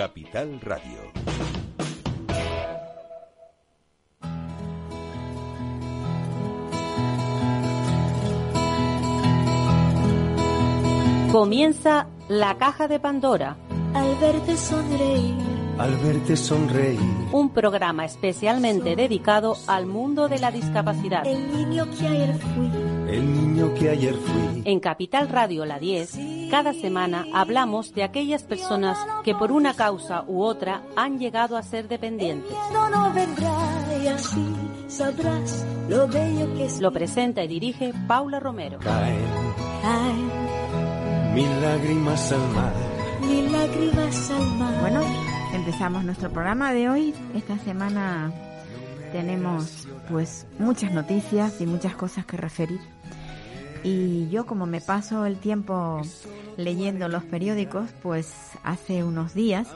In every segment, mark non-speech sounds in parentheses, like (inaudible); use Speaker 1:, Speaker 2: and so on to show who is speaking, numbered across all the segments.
Speaker 1: Capital Radio.
Speaker 2: Comienza la caja de Pandora.
Speaker 3: Al verte sonreír.
Speaker 4: Al verte sonreír.
Speaker 2: Un programa especialmente dedicado al mundo de la discapacidad.
Speaker 3: El niño que ayer fui.
Speaker 4: El niño que ayer fui.
Speaker 2: En Capital Radio La 10, cada semana hablamos de aquellas personas que por una causa u otra han llegado a ser dependientes.
Speaker 3: Lo
Speaker 2: presenta y dirige Paula Romero.
Speaker 4: Caen
Speaker 3: Ay,
Speaker 4: mil lágrimas al mar.
Speaker 3: mil lágrimas al mar.
Speaker 5: Bueno, empezamos nuestro programa de hoy. Esta semana tenemos pues muchas noticias y muchas cosas que referir. Y yo como me paso el tiempo leyendo los periódicos, pues hace unos días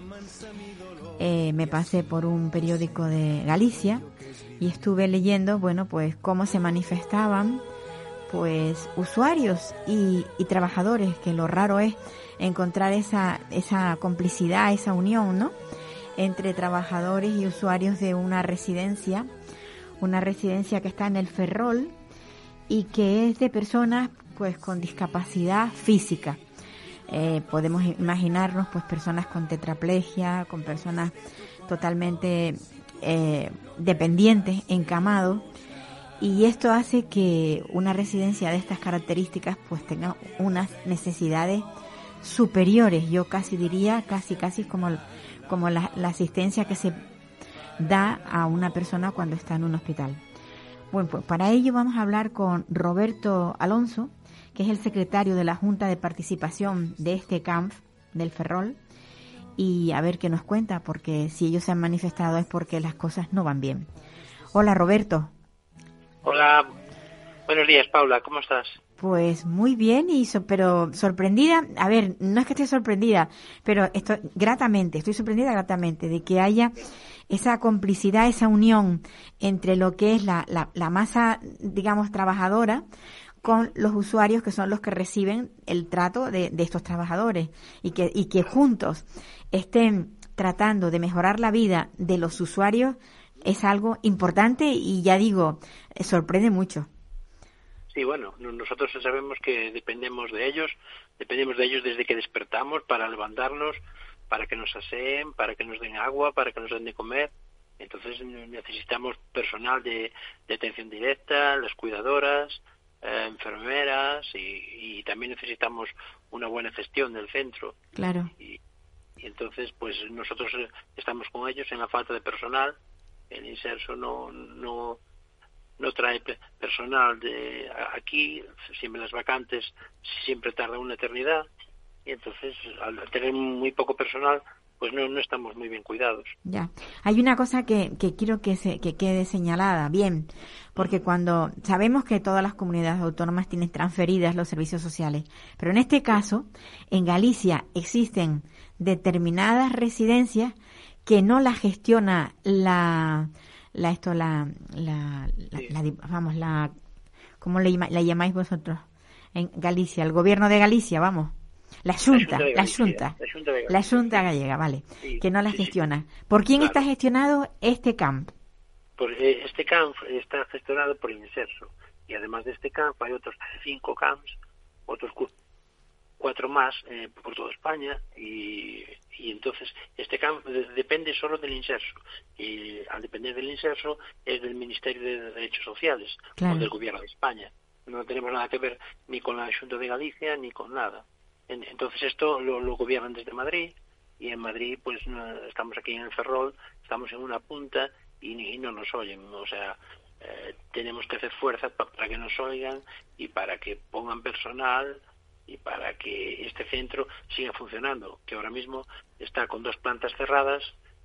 Speaker 5: eh, me pasé por un periódico de Galicia y estuve leyendo, bueno, pues cómo se manifestaban pues usuarios y, y trabajadores, que lo raro es encontrar esa, esa complicidad, esa unión, ¿no? Entre trabajadores y usuarios de una residencia, una residencia que está en el Ferrol y que es de personas pues con discapacidad física. Eh, podemos imaginarnos pues personas con tetraplegia, con personas totalmente eh, dependientes, encamados, y esto hace que una residencia de estas características pues tenga unas necesidades superiores, yo casi diría, casi casi como, como la, la asistencia que se da a una persona cuando está en un hospital. Bueno, pues para ello vamos a hablar con Roberto Alonso, que es el secretario de la Junta de Participación de este camp del Ferrol, y a ver qué nos cuenta, porque si ellos se han manifestado es porque las cosas no van bien. Hola Roberto.
Speaker 6: Hola, buenos días Paula, ¿cómo estás?
Speaker 5: Pues muy bien, y so- pero sorprendida, a ver, no es que esté sorprendida, pero estoy gratamente, estoy sorprendida gratamente de que haya esa complicidad, esa unión entre lo que es la, la, masa, digamos, trabajadora con los usuarios que son los que reciben el trato de, de estos trabajadores y que, y que juntos estén tratando de mejorar la vida de los usuarios es algo importante y ya digo, sorprende mucho.
Speaker 6: Sí, bueno, no- nosotros sabemos que dependemos de ellos, dependemos de ellos desde que despertamos para levantarnos, para que nos aseen, para que nos den agua, para que nos den de comer. Entonces ne- necesitamos personal de, de atención directa, las cuidadoras, eh, enfermeras y, y también necesitamos una buena gestión del centro.
Speaker 5: Claro.
Speaker 6: y, y entonces pues nosotros eh, estamos con ellos en la falta de personal el inserso no no no trae pe- personal de aquí siempre las vacantes siempre tarda una eternidad y entonces al tener muy poco personal pues no no estamos muy bien cuidados
Speaker 5: Ya. Hay una cosa que, que quiero que, se, que quede señalada, bien, porque cuando sabemos que todas las comunidades autónomas tienen transferidas los servicios sociales, pero en este caso, en Galicia existen determinadas residencias que no la gestiona la, la esto, la, la,
Speaker 6: Sí.
Speaker 5: la vamos, la, ¿cómo le, la llamáis vosotros? En Galicia, el gobierno de Galicia, vamos. La Junta, la Junta.
Speaker 6: la
Speaker 5: Junta gallega, vale,
Speaker 6: Sí,
Speaker 5: que no la
Speaker 6: sí,
Speaker 5: gestiona. ¿Por quién
Speaker 6: Claro.
Speaker 5: está gestionado este camp?
Speaker 6: Pues eh, este camp está gestionado por Inserso y además de este camp hay otros cinco camps, otros cu- cuatro más eh, por toda España y, y entonces este camp de- depende solo del Inserso y al depender del Inserso es del Ministerio de Derechos Sociales
Speaker 5: Claro.
Speaker 6: o del Gobierno de España. No tenemos nada que ver ni con la Junta de Galicia ni con nada. En- Entonces esto lo, lo gobiernan desde Madrid y en Madrid pues no- estamos aquí en el Ferrol, estamos en una punta y, y no nos oyen, o sea, eh, tenemos que hacer fuerza pa- para que nos oigan y para que pongan personal y para que este centro siga funcionando, que ahora mismo está con dos plantas cerradas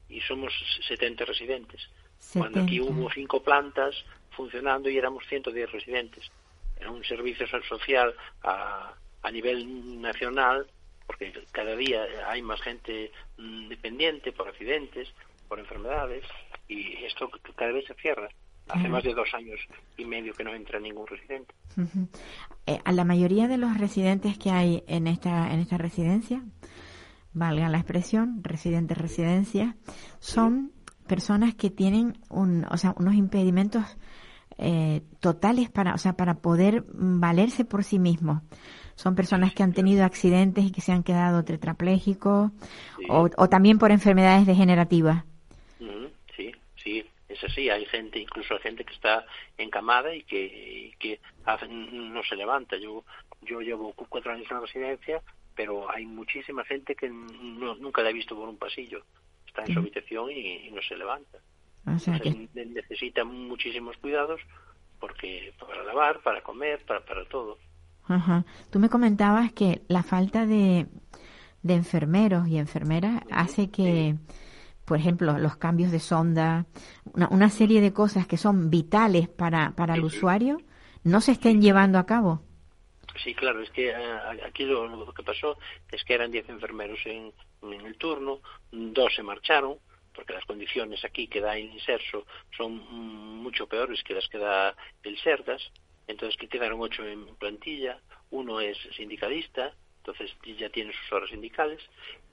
Speaker 6: y somos 70 residentes, cuando aquí
Speaker 5: 70.
Speaker 6: hubo cinco plantas funcionando y éramos 110 residentes. Era un servicio so- social a, a nivel nacional, porque cada día hay más gente mm, dependiente por accidentes, por enfermedades, y esto cada vez se cierra. Hace más de dos años y medio que no entra ningún residente.
Speaker 5: Eh, a la mayoría de los residentes que hay en esta en esta residencia, valga la expresión, residentes, residencias, son personas que tienen un, o sea, unos impedimentos eh, totales para, o sea, para poder valerse por sí mismos. Son personas que han tenido accidentes y que se han quedado tetraplégicos o, o, también por enfermedades degenerativas.
Speaker 6: Sí, sí, es así. Hay gente, incluso hay gente que está encamada y que, que no se levanta. Yo, yo llevo cuatro años en la residencia, pero hay muchísima gente que nunca la he visto por un pasillo. Está en su habitación y, no se levanta. necesita muchísimos cuidados porque para lavar, para comer, para, para todo.
Speaker 5: Ajá. Tú me comentabas que la falta de, de enfermeros y enfermeras hace que, por ejemplo, los cambios de sonda, una, serie de cosas que son vitales para, para el usuario, no se estén llevando a cabo.
Speaker 6: Sí, claro, es que eh, aquí lo, que pasó es que eran 10 enfermeros en, en, el turno, dos se marcharon, porque las condiciones aquí que da el inserso son mucho peores que las que da el SERDAS, entonces que quedaron ocho en plantilla, uno es sindicalista, entonces ya tiene sus horas sindicales,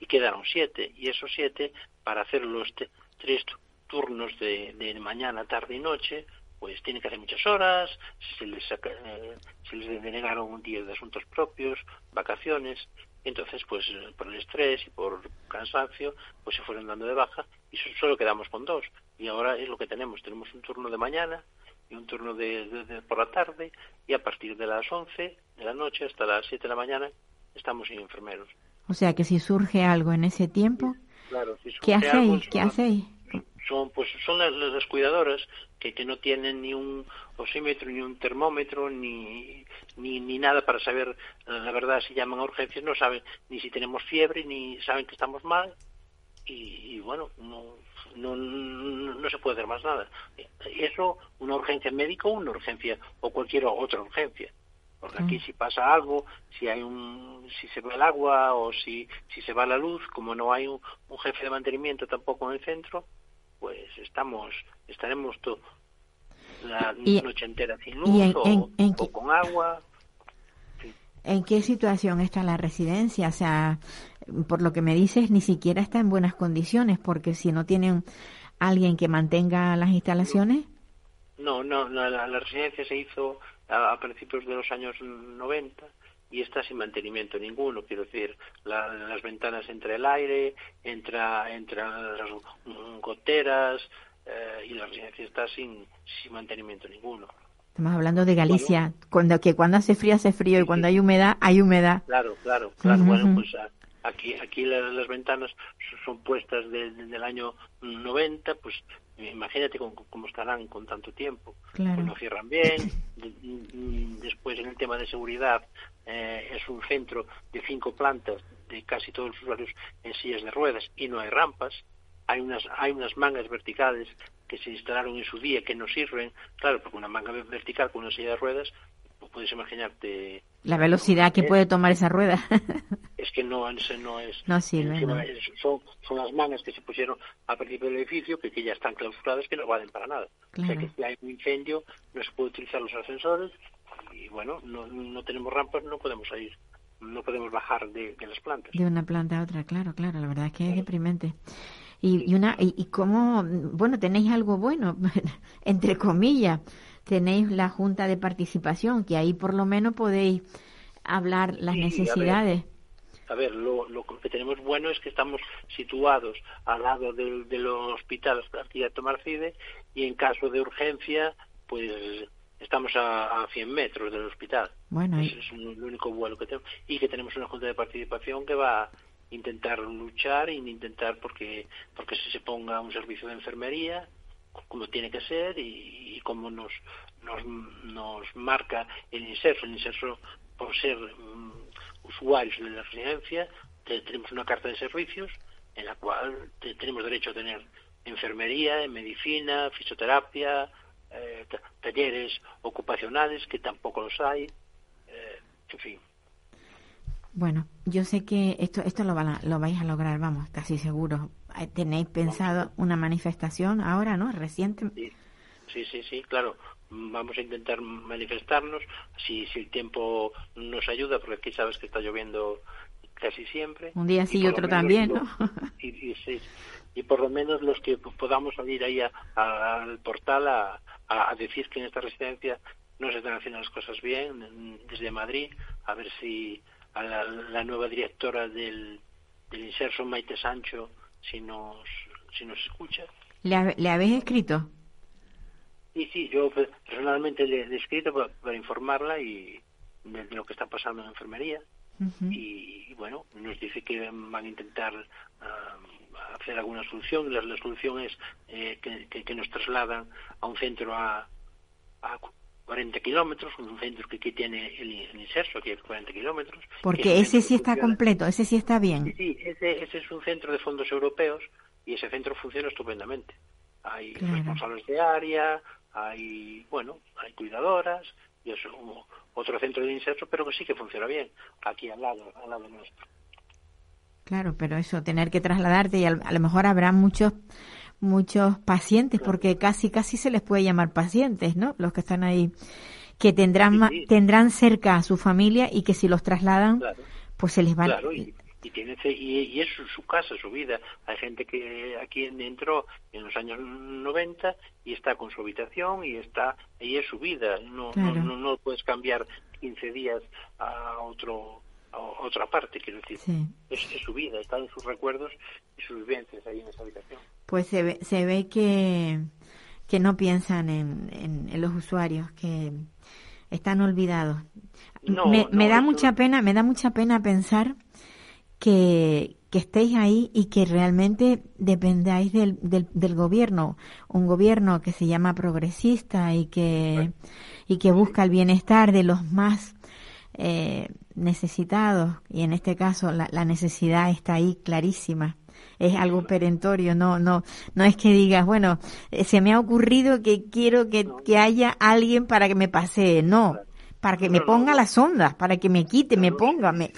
Speaker 6: y quedaron siete, y esos siete, para hacer los tres turnos de, mañana, tarde y noche, pues tienen que hacer muchas horas, se les, eh, se les denegaron un día de asuntos propios, vacaciones, entonces pues por el estrés y por cansancio pues se fueron dando de baja y solo quedamos con dos. Y ahora es lo que tenemos. Tenemos un turno de mañana y un turno de, por la tarde y a partir de las 11 de la noche hasta las 7 de la mañana estamos sin enfermeros.
Speaker 5: O sea que si surge algo en ese tiempo, ¿qué hacéis? ¿Qué hacéis?
Speaker 6: Son, pues, son las, cuidadoras que, que no tienen ni un osímetro, ni un termómetro, ni, ni, ni nada para saber la verdad si llaman a urgencias, no saben ni si tenemos fiebre, ni saben que estamos mal. Y, y bueno, no, no, no, se puede hacer más nada. Eso, una urgencia médica o una urgencia o cualquier otra urgencia. Porque aquí si pasa algo, si hay un, si se va el agua o si, si se va la luz, como no hay un, jefe de mantenimiento tampoco en el centro, pues estamos, estaremos todo la noche entera sin luz o, con agua.
Speaker 5: ¿En qué situación está la residencia? O sea, por lo que me dices, ni siquiera está en buenas condiciones, porque si no tienen alguien que mantenga las instalaciones.
Speaker 6: No, no, la, residencia se hizo a, principios de los años 90 y está sin mantenimiento ninguno, quiero decir, las ventanas entre el aire, entra, entra las goteras eh, y la residencia está sin, sin mantenimiento ninguno.
Speaker 5: Estamos hablando de Galicia, cuando que cuando hace frío hace frío y cuando hay humedad hay humedad.
Speaker 6: Claro, claro, claro. Bueno, pues Aquí, aquí las, ventanas son puestas del año 90, pues imagínate cómo, estarán con tanto tiempo. Pues no cierran bien. Después, en el tema de seguridad, eh, es un centro de cinco plantas de casi todos los usuarios en sillas de ruedas y no hay rampas. Hay unas, hay unas mangas verticales que se instalaron en su día que no sirven. Claro, porque una manga vertical con una silla de ruedas puedes imaginarte
Speaker 5: la velocidad que puede tomar esa rueda. (laughs)
Speaker 6: es que no, no es
Speaker 5: no sirve
Speaker 6: Son, son las mangas que se pusieron a principio del edificio que, que ya están clausuradas que no valen para nada. O sea que si hay un incendio no se puede utilizar los ascensores y bueno no, no tenemos rampas no podemos ir no podemos bajar de, las plantas.
Speaker 5: De una planta a otra claro claro la verdad es que es deprimente y, y una y, y cómo bueno tenéis algo bueno (laughs) entre comillas tenéis la junta de participación, que ahí por lo menos podéis hablar las necesidades.
Speaker 6: A ver, lo, lo, que tenemos bueno es que estamos situados al lado del, del hospital Arquitecto Marcide y en caso de urgencia, pues estamos a, a 100 metros del hospital.
Speaker 5: Bueno,
Speaker 6: Ese es el único vuelo que tenemos. Y que tenemos una junta de participación que va intentar luchar y intentar porque, porque se ponga un servicio de enfermería como tiene que ser y, como nos, nos, nos marca el inserso. El inserso, por ser mm, usuarios de la residencia, tenemos una carta de servicios en la cual tenemos derecho a tener enfermería, medicina, fisioterapia, eh, talleres ocupacionales, que tampoco los hay, eh, en fin.
Speaker 5: Bueno, yo sé que esto esto lo, lo vais a lograr, vamos, casi seguro. ¿Tenéis pensado una manifestación ahora, no? Reciente.
Speaker 6: Sí, sí, sí, claro. Vamos a intentar manifestarnos si, si el tiempo nos ayuda, porque aquí sabes que está lloviendo casi sibre.
Speaker 5: Un día sí y otro también, ¿no? (laughs)
Speaker 6: Y, y, por lo menos los que podamos salir ahí al portal a, a, decir que en esta residencia no se están haciendo las cosas bien desde Madrid, a ver si a la, nueva directora del, del Inserso, Maite Sancho, si nos, si nos escucha.
Speaker 5: ¿Le, ¿Le habéis escrito?
Speaker 6: Sí, sí, yo personalmente le, he escrito para, informarla y de, lo que está pasando en la enfermería. y, bueno, nos dice que van a intentar ah, hacer alguna solución. La, la solución es eh, que, que, nos trasladan a un centro a, a 40 kilómetros, un centro que, que tiene el, el inserso, que es 40 kilómetros.
Speaker 5: Porque ese sí está completo, ese sí está bien.
Speaker 6: Sí, sí ese, ese, es un centro de fondos europeos y ese centro funciona estupendamente. Hay responsables de área, hay, bueno, hay cuidadoras, y es otro centro de inserso, pero que sí que funciona bien, aquí al lado, al lado nuestro.
Speaker 5: Claro, pero eso, tener que trasladarte y a, lo mejor habrá muchos muchos pacientes, porque casi casi se les puede llamar pacientes, ¿no? Los que están ahí, que tendrán tendrán cerca a su familia y que si los trasladan, pues se les va.
Speaker 6: Claro, y, tiene y, es su, casa, su vida. Hay gente que aquí entró en los años 90 y está con su habitación y está y es su vida. No, no, no, no puedes cambiar 15 días a otro otra parte, quiero decir. Es, su vida, están sus recuerdos y sus vivencias ahí en esa habitación.
Speaker 5: Pues se ve, se ve que, que no piensan en, en, los usuarios, que están olvidados. me, me da mucha pena, me da mucha pena pensar que, que estéis ahí y que realmente dependáis del, del, del, gobierno, un gobierno que se llama progresista y que, y que busca el bienestar de los más eh, necesitados. Y en este caso la, la, necesidad está ahí clarísima es algo perentorio no no no es que digas bueno eh, se me ha ocurrido que quiero que, que haya alguien para que me pase no para que me ponga las ondas para que me quite me ponga me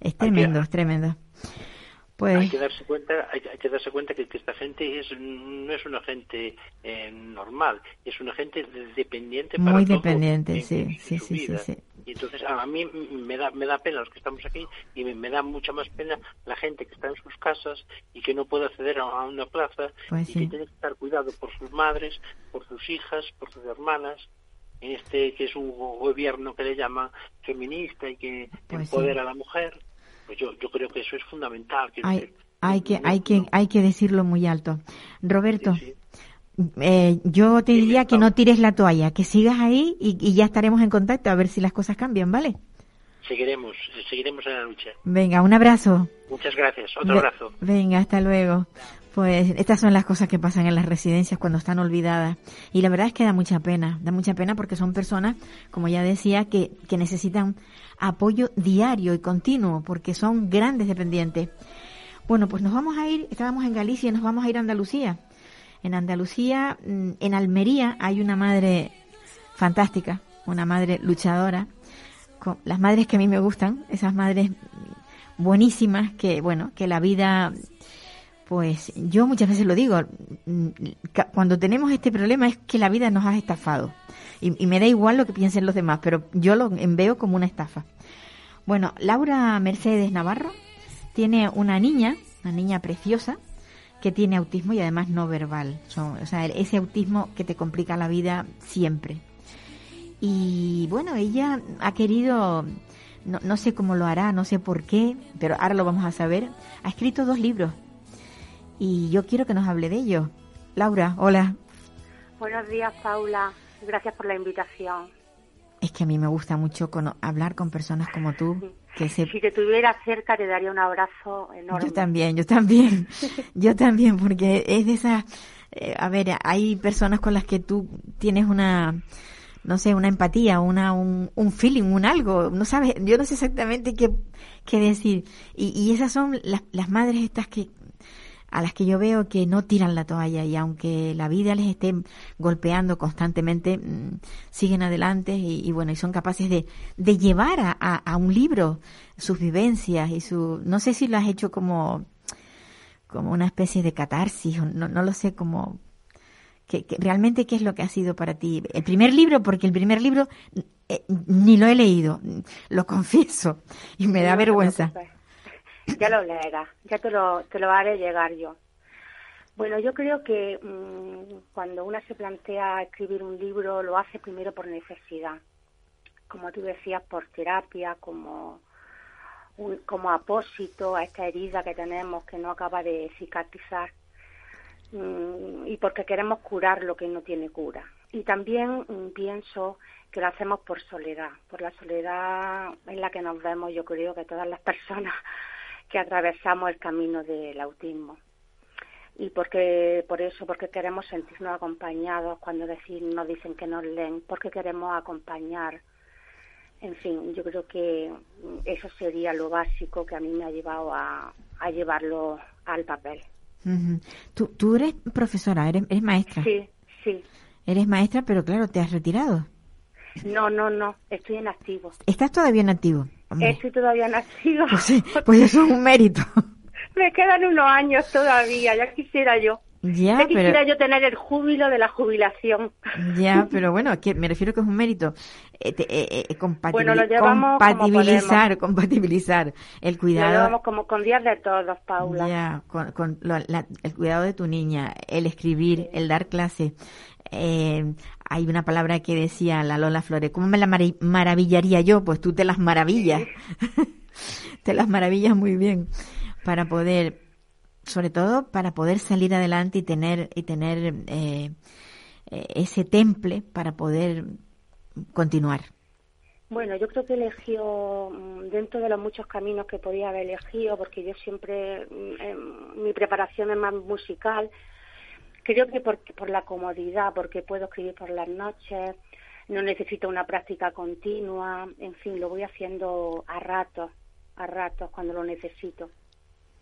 Speaker 5: es tremendo es tremendo.
Speaker 6: Pues... Hay que darse cuenta, hay, que darse cuenta que, esta gente es, no es una gente eh, normal, es una gente dependiente
Speaker 5: para Muy dependiente, sí, sí, sí, sí,
Speaker 6: Y entonces a mí me da, me da pena los que estamos aquí y me, da mucha más pena la gente que está en sus casas y que no puede acceder a, una plaza pues y que tiene que estar cuidado por sus madres, por sus hijas, por sus hermanas en este que es un gobierno que le llama feminista y que pues empodera a la mujer pues yo, yo creo que eso es fundamental.
Speaker 5: Hay, hay, que, hay, que, hay que decirlo muy alto. Roberto, Eh, yo te diría que no tires la toalla, que sigas ahí y, y, ya estaremos en contacto a ver si las cosas cambian, ¿vale?
Speaker 6: Seguiremos, seguiremos en la lucha.
Speaker 5: Venga, un abrazo.
Speaker 6: Muchas gracias, otro abrazo.
Speaker 5: Venga, hasta luego. Pues estas son las cosas que pasan en las residencias cuando están olvidadas. Y la verdad es que da mucha pena, da mucha pena porque son personas, como ya decía, que, que necesitan apoyo diario y continuo porque son grandes dependientes. Bueno, pues nos vamos a ir, estábamos en Galicia y nos vamos a ir a Andalucía. En Andalucía, mm, en Almería, hay una madre fantástica, una madre luchadora, las madres que a mí me gustan, esas madres buenísimas que, bueno, que la vida pues yo muchas veces lo digo, mm, cuando tenemos este problema es que la vida nos ha estafado. Y, me da igual lo que piensen los demás, pero yo lo veo como una estafa. Bueno, Laura Mercedes Navarro tiene una niña, una niña preciosa, que tiene autismo y además no verbal. o sea, ese autismo que te complica la vida siempre. Y bueno, ella ha querido, no, no sé cómo lo hará, no sé por qué, pero ahora lo vamos a saber. Ha escrito dos libros y yo quiero que nos hable de ello. Laura, hola.
Speaker 1: Buenos días, Paula. Gracias por la invitación.
Speaker 5: Es que a mí me gusta mucho hablar con personas como tú. Que
Speaker 1: Si te tuviera cerca te daría un abrazo enorme.
Speaker 5: Yo también, yo también. (laughs) yo también, porque es de esas... Eh, a ver, hay personas con las que tú tienes una no sé, una empatía, una, un, un feeling, un algo, no sabes, yo no sé exactamente qué, qué decir. Y, y esas son las, las madres estas que, a las que yo veo que no tiran la toalla y aunque la vida les esté golpeando constantemente, mm, siguen adelante y, bueno, y son capaces de, de llevar a, a, un libro sus vivencias y su, no sé si lo has hecho como, como una especie de catarsis, no, no lo sé, como, que, realmente qué es lo que ha sido para ti. El primer libro, porque el primer libro eh, ni lo he leído, lo confieso, y me da vergüenza.
Speaker 1: Ya lo leerás, ya te lo, te lo haré llegar yo. Bueno, yo creo que mm, cuando una se plantea escribir un libro, lo hace primero por necesidad. Como tú decías, por terapia, como, un- como apósito a esta herida que tenemos que no acaba de cicatrizar. Mm, y porque queremos curar lo que no tiene cura. Y también mm, pienso que lo hacemos por soledad, por la soledad en la que nos vemos, yo creo que todas las personas que atravesamos el camino del autismo. Y porque por eso, porque queremos sentirnos acompañados cuando decir, nos dicen que nos leen, porque queremos acompañar. En fin, yo creo que eso sería lo básico que a mí me ha llevado a, a llevarlo al papel.
Speaker 5: Tú, tú eres profesora, eres, eres maestra.
Speaker 1: Sí, sí.
Speaker 5: Eres maestra, pero claro, te has retirado.
Speaker 1: No, no, no, estoy en activo.
Speaker 5: Estás todavía en activo. Hombre,
Speaker 1: Estoy todavía en activo.
Speaker 5: pues, sí, pues eso es un mérito. (laughs)
Speaker 1: Me quedan unos años todavía, ya quisiera yo.
Speaker 5: ya,
Speaker 1: ya quisiera
Speaker 5: pero
Speaker 1: yo tener el júbilo de la jubilación.
Speaker 5: ya, pero bueno, que me refiero que es un mérito. Eh, te- eh, eh, compatibil-
Speaker 1: Bueno, lo llevamos como
Speaker 5: compatibilizar, compatibilizar el
Speaker 1: Lo
Speaker 5: cuidado.
Speaker 1: llevamos como con días de todos, Paula.
Speaker 5: Ya, con, con lo- la- el cuidado de tu niña, el escribir, el dar clase. Eh, hay una palabra que decía la Lola Flores, ¿cómo me la maravillaría yo? Pues tú te las maravillas. (laughs) te las maravillas muy bien para poder, sobre todo para poder salir adelante y tener, y tener eh, eh, ese temple para poder continuar.
Speaker 1: Bueno, yo creo que eligió mm, dentro de los muchos caminos que podía haber elegido, porque yo siempre, mm, em, mi preparación es más musical, creo que por, por la comodidad, porque puedo escribir por las noches, no necesito una práctica continua, en fin, lo voy haciendo a ratos, a ratos cuando lo necesito.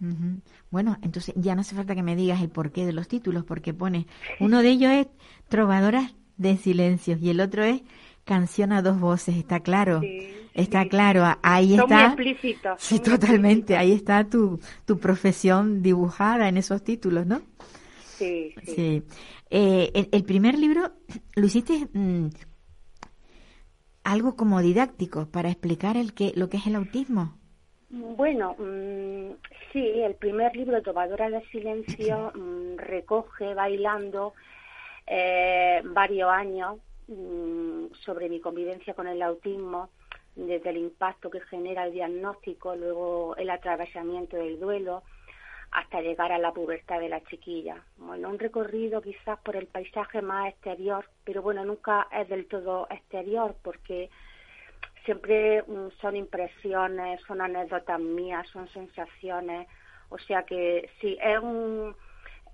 Speaker 5: Ujú. Bueno, entonces ya no hace falta que me digas el porqué de los títulos, porque pone, uno de ellos es Trovadoras de Silencios y el otro es Canción a dos voces, está claro,
Speaker 1: Sí,
Speaker 5: está
Speaker 1: sí,
Speaker 5: claro, ahí
Speaker 1: Son muy
Speaker 5: está,
Speaker 1: explícitos,
Speaker 5: sí, totalmente,
Speaker 1: explícitos.
Speaker 5: ahí está tu, tu profesión dibujada en esos títulos, ¿no?
Speaker 1: Sí, sí.
Speaker 5: Sí. Eh, el, el primer libro lo hiciste mm, algo como didáctico para explicar el que, lo que es el autismo.
Speaker 1: Bueno, mm, sí, el primer libro, Tomadora de Silencio, (clears throat) mm, recoge bailando eh, varios años mm, sobre mi convivencia con el autismo, desde el impacto que genera el diagnóstico, luego el atravesamiento del duelo, hasta llegar a la pubertad de la chiquilla. Bueno, un recorrido quizás por el paisaje más exterior, pero bueno, nunca es del todo exterior porque siempre mm, son impresiones, son anécdotas mías, son sensaciones, o sea que sí, es, un,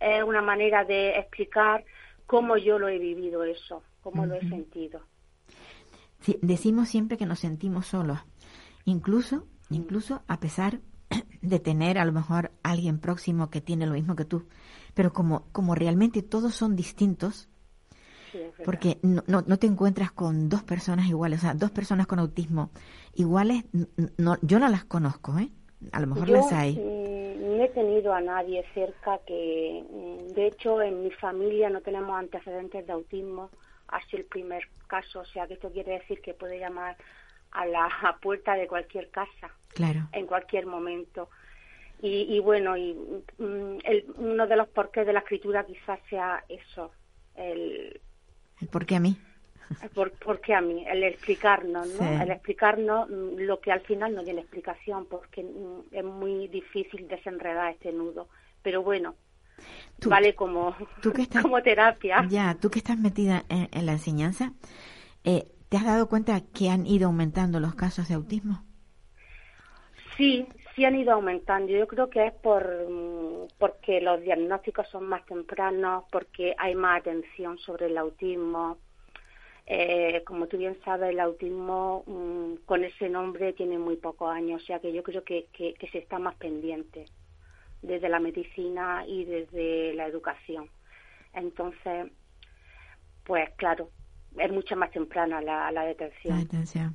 Speaker 1: es una manera de explicar cómo yo lo he vivido eso, cómo lo he sentido.
Speaker 5: Sí, decimos siempre que nos sentimos solos, incluso, incluso a pesar de tener a lo mejor alguien próximo que tiene lo mismo que tú, pero como, como realmente todos son distintos,
Speaker 1: Sí,
Speaker 5: porque no, no, no te encuentras con dos personas iguales, o sea, dos personas con autismo iguales, no, yo no las conozco, ¿eh? A lo mejor
Speaker 1: Yo
Speaker 5: las hay.
Speaker 1: no he tenido a nadie cerca que, mm, de hecho, en mi familia no tenemos antecedentes de autismo. Ha sido el primer caso, o sea que esto quiere decir que puede llamar a la puerta de cualquier casa
Speaker 5: Claro.
Speaker 1: en cualquier momento. Y, y bueno, y mm, el- uno de los porqués de la escritura quizás sea eso, el,
Speaker 5: ¿Por qué a mí?
Speaker 1: por, ¿Por qué a mí? El explicarnos, ¿no?
Speaker 5: Sí.
Speaker 1: El explicarnos mm, lo que al final no tiene explicación, porque mm, es muy difícil desenredar este nudo. Pero bueno,
Speaker 5: Tú-
Speaker 1: vale como,
Speaker 5: tú que estás- (laughs)
Speaker 1: como terapia.
Speaker 5: Ya, tú que estás metida en, en la enseñanza, eh, ¿te has dado cuenta que han ido aumentando los casos de autismo?
Speaker 1: Sí, sí han ido aumentando. Yo creo que es por mm, porque los diagnósticos son más tempranos, porque hay más atención sobre el autismo. Eh, como tú bien sabes, el autismo mm, con ese nombre tiene muy pocos años, o sea que yo creo que, que se está más pendiente desde la medicina y desde la educación. Entonces, pues claro, es mucho más temprana la, la detención
Speaker 5: La atención.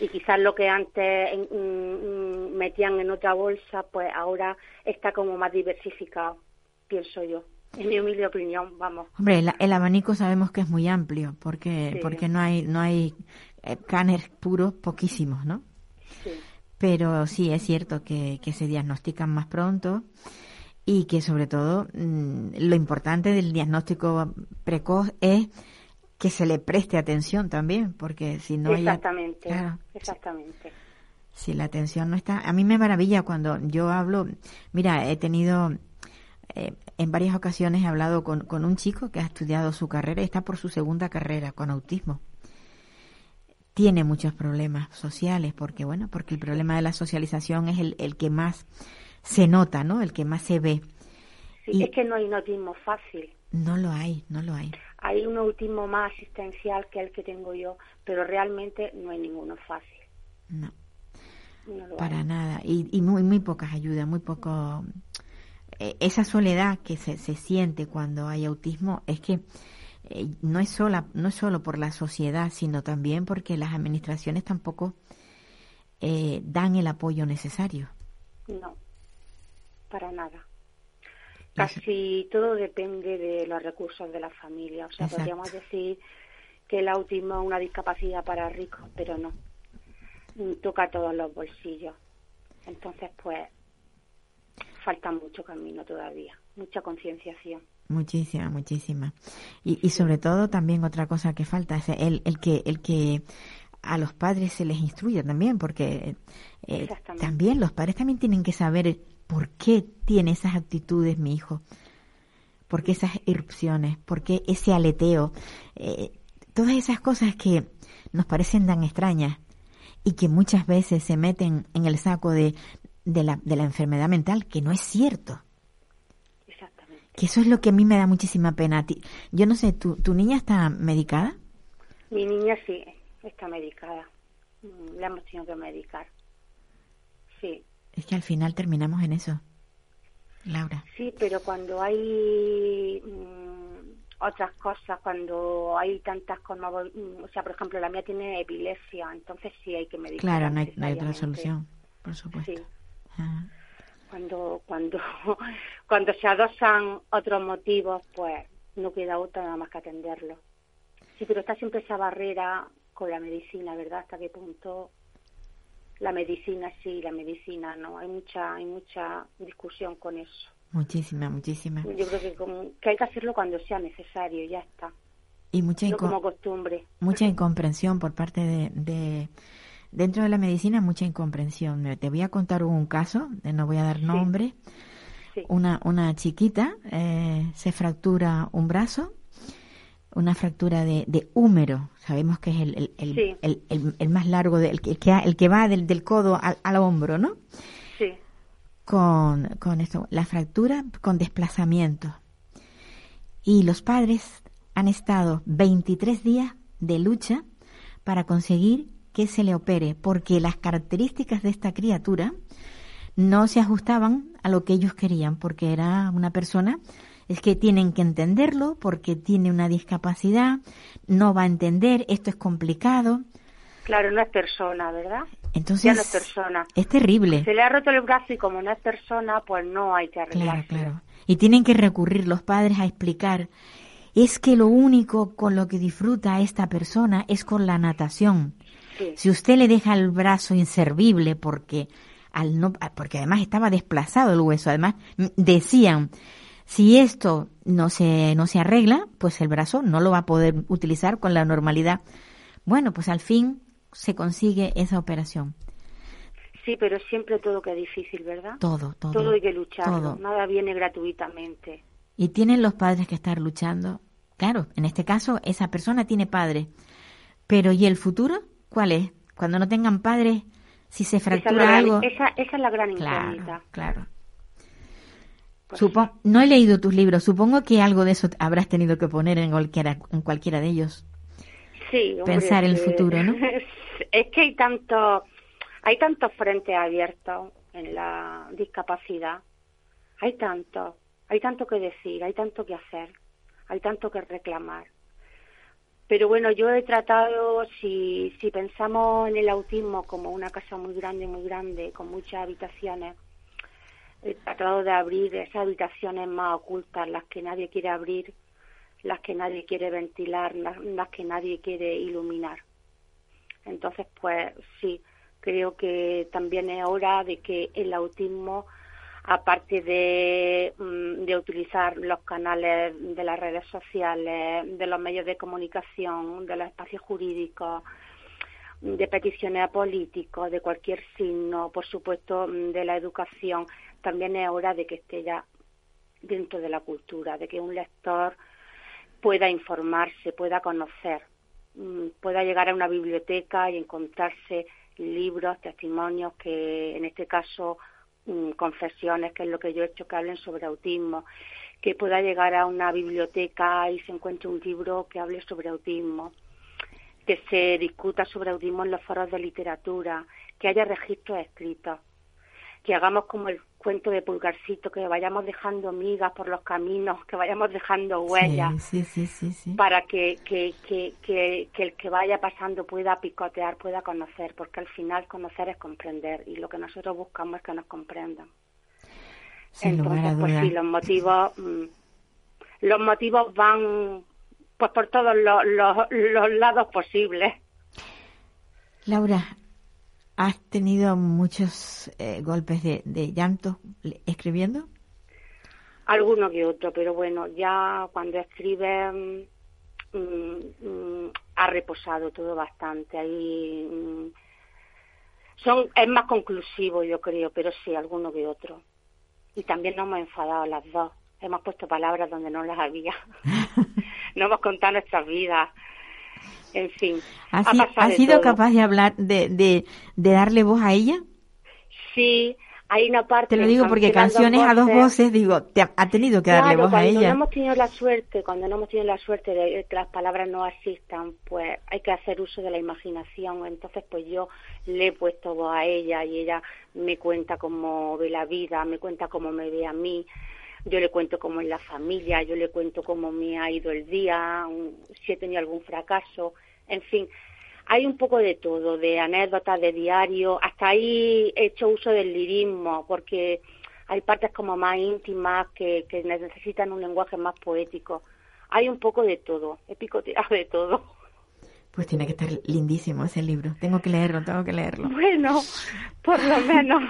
Speaker 1: y quizás lo que antes en- metían en otra bolsa, pues ahora está como más diversificado, pienso yo. En mi humilde opinión, vamos.
Speaker 5: Hombre, el, el abanico sabemos que es muy amplio, porque
Speaker 1: Sí.
Speaker 5: porque no hay no hay eh, canes puros, poquísimos, ¿no?
Speaker 1: Sí.
Speaker 5: Pero sí, es cierto que, que se diagnostican más pronto y que sobre todo mm, lo importante del diagnóstico precoz es que se le preste atención también, porque si no hay-
Speaker 1: exactamente,
Speaker 5: claro,
Speaker 1: exactamente.
Speaker 5: si la atención no está, a mí me maravilla cuando yo hablo, mira, he tenido eh, en varias ocasiones he hablado con, con un chico que ha estudiado su carrera y está por su segunda carrera con autismo. Tiene muchos problemas sociales porque, bueno, porque el problema de la socialización es el, el que más se nota, ¿no? El que más se ve.
Speaker 1: Sí,
Speaker 5: Y-
Speaker 1: es que no hay un autismo fácil.
Speaker 5: No lo hay, no lo hay.
Speaker 1: Hay un autismo más asistencial que el que tengo yo, pero realmente no hay ninguno fácil.
Speaker 5: No,
Speaker 1: No
Speaker 5: para
Speaker 1: hay.
Speaker 5: nada. Y, y muy, muy pocas ayudas, muy poco. eh, esa soledad que se, se siente cuando hay autismo es que eh, no es sola, no es solo por la sociedad, sino también porque las administraciones tampoco eh, dan el apoyo necesario.
Speaker 1: No, para nada. Casi todo depende de los recursos de la familia. O sea,
Speaker 5: Exacto.
Speaker 1: podríamos decir que el autismo es una discapacidad para ricos, pero no. Toca todos los bolsillos. Entonces, pues, falta mucho camino todavía, mucha concienciación.
Speaker 5: Muchísima, muchísima. Y, y sobre todo también otra cosa que falta es el, el que el que a los padres se les instruya también, porque eh, también los padres también tienen que saber por qué tiene esas actitudes mi hijo, por qué esas irrupciones, por qué ese aleteo, eh, todas esas cosas que nos parecen tan extrañas y que muchas veces se meten en el saco de, de, la, de la enfermedad mental, que no es cierto.
Speaker 1: Exactamente.
Speaker 5: Que eso es lo que a mí me da muchísima pena. Yo no sé, ¿tu, tu niña está medicada?
Speaker 1: Mi niña sí está medicada. Mm, La hemos tenido que medicar. Sí,
Speaker 5: Es que al final terminamos en eso. Laura.
Speaker 1: sí, pero cuando hay mm, otras cosas, cuando hay tantas conmovo- mm, o sea, por ejemplo, la mía tiene epilepsia, entonces sí hay que medicar.
Speaker 5: Claro, no hay, no hay otra solución, por supuesto.
Speaker 1: Sí,
Speaker 5: Ah,
Speaker 1: cuando cuando (laughs) cuando se adosan otros motivos, pues no queda otra nada más que atenderlo. Sí, pero está siempre esa barrera con la medicina, ¿verdad? Hasta qué punto la medicina sí, la medicina no. Hay mucha hay mucha discusión con eso.
Speaker 5: muchísima, muchísima.
Speaker 1: Yo creo que, con- que hay que hacerlo cuando sea necesario, ya está.
Speaker 5: Y mucha,
Speaker 1: No como costumbre.
Speaker 5: mucha incomprensión por parte de, de- Dentro de la medicina, mucha incomprensión. Te voy a contar un caso, eh, no voy a dar nombre.
Speaker 1: Sí.
Speaker 5: Una, una chiquita eh, se fractura un brazo, una fractura de, de húmero. Sabemos que es el, el, el,
Speaker 1: Sí.
Speaker 5: el- más largo, de- el, que, el que, el que va del, del codo al, al hombro, ¿no?
Speaker 1: Sí,
Speaker 5: con, con esto, la fractura con desplazamiento. Y los padres han estado 23 días de lucha para conseguir que se le opere, porque las características de esta criatura no se ajustaban a lo que ellos querían, porque era una persona, es que tienen que entenderlo, porque tiene una discapacidad, no va a entender, esto es complicado.
Speaker 1: claro, no es persona, ¿verdad?
Speaker 5: Entonces,
Speaker 1: Ya no es persona.
Speaker 5: es terrible.
Speaker 1: Se le ha roto el brazo y como no es persona, pues no hay que
Speaker 5: Claro,
Speaker 1: arreglarlo.
Speaker 5: claro. Y tienen que recurrir los padres a explicar, es que lo único con lo que disfruta esta persona es con la natación.
Speaker 1: Sí.
Speaker 5: Si usted le deja el brazo inservible porque al no porque además estaba desplazado el hueso, además decían, si esto no se no se arregla, pues el brazo no lo va a poder utilizar con la normalidad. Bueno, pues al fin se consigue esa operación.
Speaker 1: Sí, pero siempre todo que es difícil, ¿verdad?
Speaker 5: Todo, todo.
Speaker 1: Todo hay que lucharlo,
Speaker 5: todo.
Speaker 1: nada viene gratuitamente.
Speaker 5: Y tienen los padres que estar luchando. Claro, en este caso esa persona tiene padre. Pero ¿y el futuro? ¿Cuál es? Cuando no tengan padres, si se
Speaker 1: Esa
Speaker 5: fractura
Speaker 1: gran,
Speaker 5: algo.
Speaker 1: esa, esa es la gran
Speaker 5: Claro,
Speaker 1: incógnita.
Speaker 5: claro.
Speaker 1: Pues
Speaker 5: Supo- no he leído tus libros. Supongo que algo de eso habrás tenido que poner en cualquiera, en cualquiera de ellos.
Speaker 1: sí, hombre,
Speaker 5: pensar en el futuro, ¿no? (laughs)
Speaker 1: Es que hay tanto, hay tantos frentes abiertos en la discapacidad. Hay tanto, hay tanto que decir, hay tanto que hacer, hay tanto que reclamar. Pero bueno, yo he tratado, si, si pensamos en el autismo como una casa muy grande, muy grande, con muchas habitaciones, tratado de abrir esas habitaciones más ocultas, las que nadie quiere abrir, las que nadie quiere ventilar, las, que nadie quiere iluminar. Entonces, pues sí, creo que también es hora de que el autismo, aparte de, mm, de utilizar los canales de las redes sociales, de los medios de comunicación, de los espacios jurídicos, de peticiones a políticos, de cualquier signo, por supuesto, mm, de la educación, también es hora de que esté ya dentro de la cultura, de que un lector pueda informarse, pueda conocer, mm, pueda llegar a una biblioteca y encontrarse libros, testimonios que en este caso mm, confesiones, que es lo que yo he hecho, que hablen sobre autismo, que pueda llegar a una biblioteca y se encuentre un libro que hable sobre autismo, que se discuta sobre autismo en los foros de literatura, que haya registros escritos, que hagamos como el cuento de Pulgarcito, que vayamos dejando migas por los caminos, que vayamos dejando huellas, para que, que, que, que, el que vaya pasando pueda picotear, pueda conocer, porque al final conocer es comprender y lo que nosotros buscamos es que nos comprendan. Entonces, pues sí, los motivos, mm, los motivos van pues por todos los, los lados posibles.
Speaker 5: Laura, ¿Has tenido muchos eh, golpes de, llanto escribiendo?
Speaker 1: Alguno que otro, pero bueno, ya cuando escribe mm, mm, ha reposado todo bastante. Ahí mm, son es más conclusivo, yo creo, pero sí, alguno que otro. Y también nos hemos enfadado las dos. Hemos puesto palabras donde no las había. (laughs) (laughs) no hemos contado nuestras vidas en fin.
Speaker 5: ¿Has, sido capaz de hablar, de, de, darle voz a ella?
Speaker 1: Sí, hay una parte.
Speaker 5: Te lo digo porque canciones a dos voces, digo, te ha, tenido que darle voz a ella.
Speaker 1: Cuando no hemos tenido la suerte, cuando no hemos tenido la suerte de que las palabras no asistan, pues hay que hacer uso de la imaginación. Entonces, pues yo le he puesto voz a ella y ella me cuenta cómo ve la vida, me cuenta cómo me ve a mí yo le cuento cómo es la familia, yo le cuento cómo me ha ido el día, si he tenido algún fracaso, en fin, hay un poco de todo, de anécdotas, de diario, hasta ahí he hecho uso del lirismo, porque hay partes como más íntimas que, que necesitan un lenguaje más poético. Hay un poco de todo, he picoteado de todo.
Speaker 5: Pues tiene que estar lindísimo ese libro. Tengo que leerlo, tengo que leerlo.
Speaker 1: Bueno, por lo menos,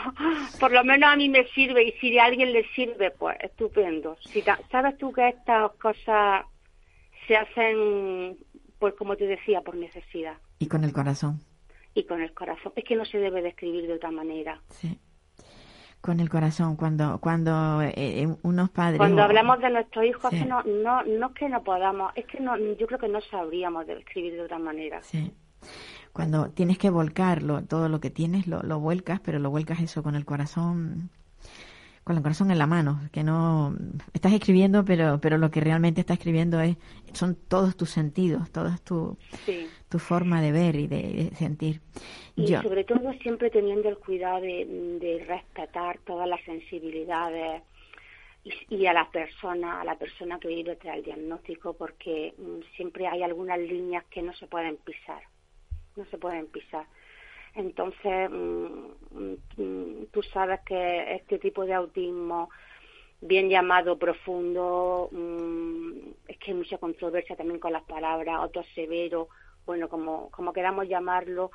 Speaker 1: por lo menos a mí me sirve y si a alguien le sirve, pues estupendo. Si sabes tú que estas cosas se hacen, pues como te decía, por necesidad.
Speaker 5: Y con el corazón.
Speaker 1: Y con el corazón. Es que no se debe de escribir de otra manera.
Speaker 5: Sí con el corazón cuando cuando eh, eh, unos padres
Speaker 1: cuando hablamos de nuestros hijos que no no no es que no podamos es que no yo creo que no sabríamos de escribir de otra manera.
Speaker 5: Sí. Cuando tienes que volcarlo todo lo que tienes lo, lo vuelcas pero lo vuelcas eso con el corazón con el corazón en la mano, que no estás escribiendo, pero pero lo que realmente estás escribiendo es son todos tus sentidos, toda tu, tu forma de ver y de, sentir.
Speaker 1: Y sobre todo siempre teniendo el cuidado de, respetar todas las sensibilidades y, a la persona, a la persona que vive tras el diagnóstico, porque mm, siempre hay algunas líneas que no se pueden pisar, no se pueden pisar entonces, mm, mm, tú sabes que este tipo de autismo, bien llamado profundo, mm, es que hay mucha controversia también con las palabras, otro severo, bueno, como, como queramos llamarlo,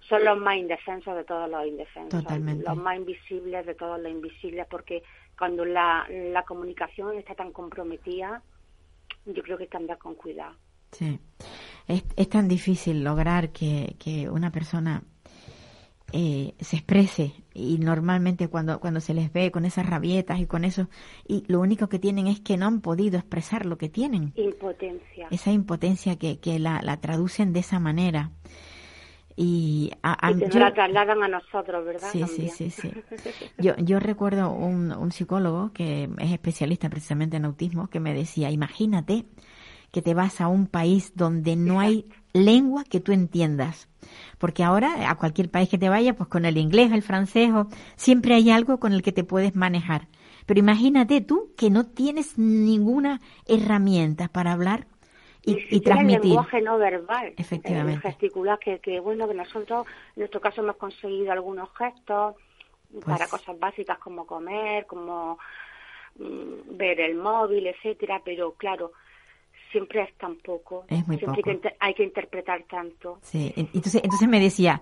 Speaker 1: son los más indefensos de todos los indefensos, los más invisibles de todos los invisibles, porque cuando la, la comunicación está tan comprometida, yo creo que hay que andar con cuidado.
Speaker 5: Sí, es, es tan difícil lograr que, que una persona eh, se exprese y normalmente cuando, cuando se les ve con esas rabietas y con eso, y lo único que tienen es que no han podido expresar lo que tienen.
Speaker 1: Impotencia.
Speaker 5: Esa impotencia que, que la, la traducen de esa manera. Y,
Speaker 1: a, la trasladan a nosotros, ¿verdad?
Speaker 5: Sí, sí, sí, sí. (laughs) Yo, yo recuerdo un, un psicólogo que es especialista precisamente en autismo que me decía, imagínate que te vas a un país donde no hay lengua que tú entiendas. Porque ahora a cualquier país que te vaya, pues con el inglés, el francés, siempre hay algo con el que te puedes manejar. Pero imagínate tú que no tienes ninguna herramienta para hablar y, y transmitir.
Speaker 1: El lenguaje no verbal.
Speaker 5: Efectivamente.
Speaker 1: gesticular, que, que bueno, que nosotros en nuestro caso hemos conseguido algunos gestos para pues cosas básicas como comer, como mm, ver el móvil, etcétera, pero claro, siempre es tan poco.
Speaker 5: Es muy
Speaker 1: siempre
Speaker 5: poco.
Speaker 1: Hay, que, hay que interpretar tanto.
Speaker 5: Sí, en- entonces, entonces me decía,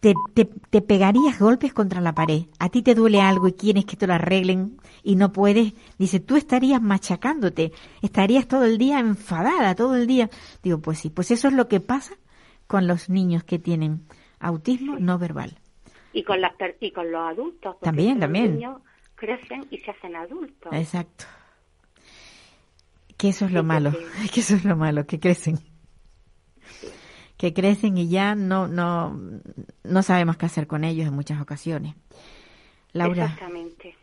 Speaker 5: te, te, te pegarías golpes contra la pared, a ti te duele algo y quieres que te lo arreglen y no puedes, dice, tú estarías machacándote, estarías todo el día enfadada, todo el día. Digo, pues sí, pues eso es lo que pasa con los niños que tienen autismo no verbal.
Speaker 1: Y con, las per- y con los adultos. porque
Speaker 5: También,
Speaker 1: los
Speaker 5: también.
Speaker 1: niños crecen y se hacen adultos.
Speaker 5: Exacto. Que eso es lo malo, (laughs) que eso es lo malo, que crecen. Que crecen y ya no, no, no sabemos qué hacer con ellos en muchas ocasiones. Laura,
Speaker 1: Exactamente.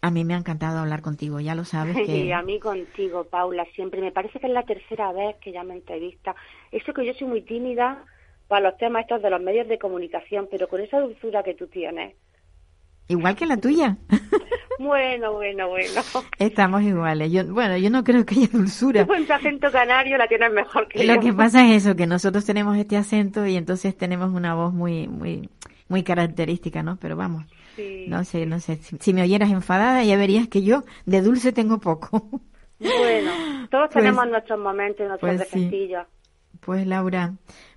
Speaker 5: a mí me ha encantado hablar contigo, ya lo sabes (laughs) que...
Speaker 1: a mí contigo, Paula, siempre. Me parece que es la tercera vez que ya me entrevista. Eso que yo soy muy tímida para los temas estos de los medios de comunicación, pero con esa dulzura que tú tienes.
Speaker 5: Igual que la tuya. (laughs)
Speaker 1: Bueno, bueno, bueno. (laughs)
Speaker 5: Estamos iguales. Yo, bueno, yo no creo que haya dulzura.
Speaker 1: Tú tu acento canario la tienes mejor que
Speaker 5: Lo
Speaker 1: yo.
Speaker 5: que pasa es eso, que nosotros tenemos este acento y entonces tenemos una voz muy, muy, muy característica, ¿no? Pero vamos,
Speaker 1: Sí.
Speaker 5: no sé, no sé. Si, si me oyeras enfadada ya verías que yo de dulce tengo poco.
Speaker 1: Bueno, (laughs) todos
Speaker 5: Pues-
Speaker 1: tenemos nuestros momentos, nuestros
Speaker 5: pues sí. Pues Laura,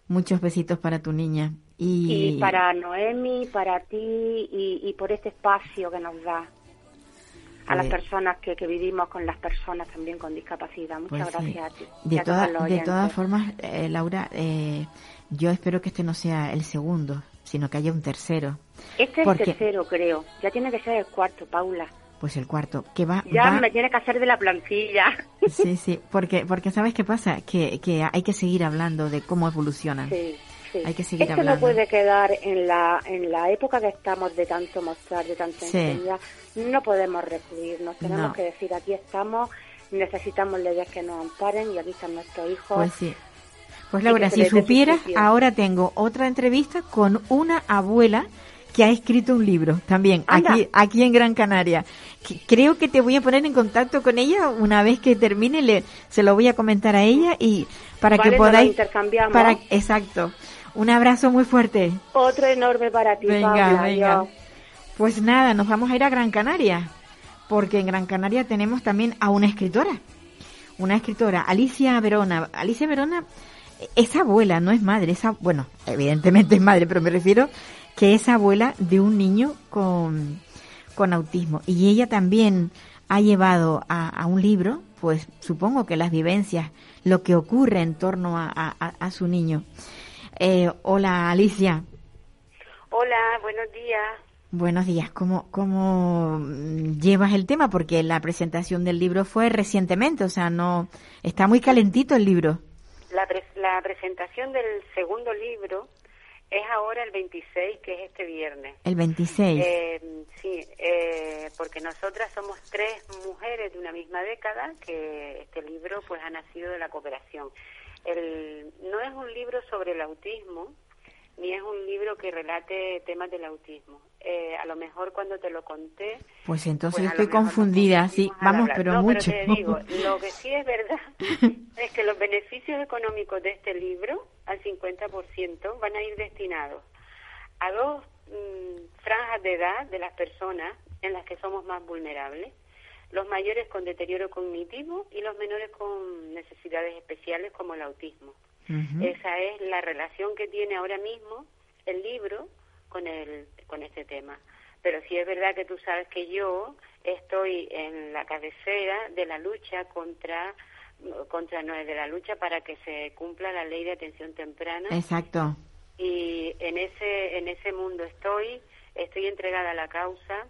Speaker 5: muchos besitos para tu niña. Y,
Speaker 1: Y para Noemi, para ti y, y por este espacio que nos da a las personas que, que vivimos con las personas también con discapacidad. Muchas
Speaker 5: Pues sí.
Speaker 1: gracias a ti.
Speaker 5: De, toda- de todas formas, eh, Laura, eh, yo espero que este no sea el segundo, sino que haya un tercero.
Speaker 1: Este es el tercero, creo. Ya tiene que ser el cuarto, Paula.
Speaker 5: Pues el cuarto, que va...
Speaker 1: Ya
Speaker 5: va-
Speaker 1: me tienes que hacer de la plantilla.
Speaker 5: Sí, sí, porque, porque ¿sabes qué pasa? Que, que hay que seguir hablando de cómo evolucionan.
Speaker 1: Sí, sí.
Speaker 5: Hay que seguir
Speaker 1: Esto
Speaker 5: hablando.
Speaker 1: no puede quedar en la, en la época que estamos de tanto mostrar, de tanto
Speaker 5: Sí.
Speaker 1: enseñar. No podemos recluirnos, tenemos
Speaker 5: No.
Speaker 1: que decir aquí estamos, necesitamos leyes que nos amparen y aquí están nuestros hijos.
Speaker 5: Pues sí. Pues Laura, si supieras, ahora tengo otra entrevista con una abuela que ha escrito un libro también
Speaker 1: Anda.
Speaker 5: aquí aquí en Gran Canaria. Que- Creo que te voy a poner en contacto con ella una vez que termine, le, se lo voy a comentar a ella y para
Speaker 1: Vale,
Speaker 5: que podáis
Speaker 1: intercambiamos.
Speaker 5: para exacto. Un abrazo muy fuerte.
Speaker 1: Otro enorme para ti,
Speaker 5: Venga,
Speaker 1: Paula.
Speaker 5: venga. Pues nada, nos vamos a ir a Gran Canaria, porque en Gran Canaria tenemos también a una escritora, una escritora, Alicia Verona. Alicia Verona es abuela, no es madre, es ab- bueno, evidentemente es madre, pero me refiero que es abuela de un niño con, con autismo. Y ella también ha llevado a, a un libro, pues supongo que las vivencias, lo que ocurre en torno a- a su niño. Eh, hola Alicia.
Speaker 7: Hola, buenos días.
Speaker 5: Buenos días. ¿Cómo, ¿Cómo mm, llevas el tema? Porque la presentación del libro fue recientemente, o sea, no está muy calentito el libro.
Speaker 7: La, pre- la presentación del segundo libro es ahora el 26, que es este viernes.
Speaker 5: El 26.
Speaker 7: Eh, sí, eh, porque nosotras somos tres mujeres de una misma década que este libro pues ha nacido de la cooperación. El, no es un libro sobre el autismo, ni es un libro que relate temas del autismo. Eh, a lo mejor cuando te lo conté,
Speaker 5: pues entonces
Speaker 7: pues
Speaker 5: estoy confundida, sí, vamos, pero
Speaker 7: No,
Speaker 5: mucho.
Speaker 7: te digo, lo que sí es verdad (laughs) es que los beneficios económicos de este libro, al 50%, van a ir destinados a dos mm, franjas de edad de las personas en las que somos más vulnerables, los mayores con deterioro cognitivo y los menores con necesidades especiales como el autismo. Esa es la relación que tiene ahora mismo el libro con el con este tema. Pero sí es verdad que tú sabes que yo estoy en la cabecera de la lucha contra contra no de la lucha para que se cumpla la ley de atención temprana
Speaker 5: Exacto.
Speaker 7: y en ese en ese mundo estoy estoy entregada a la causa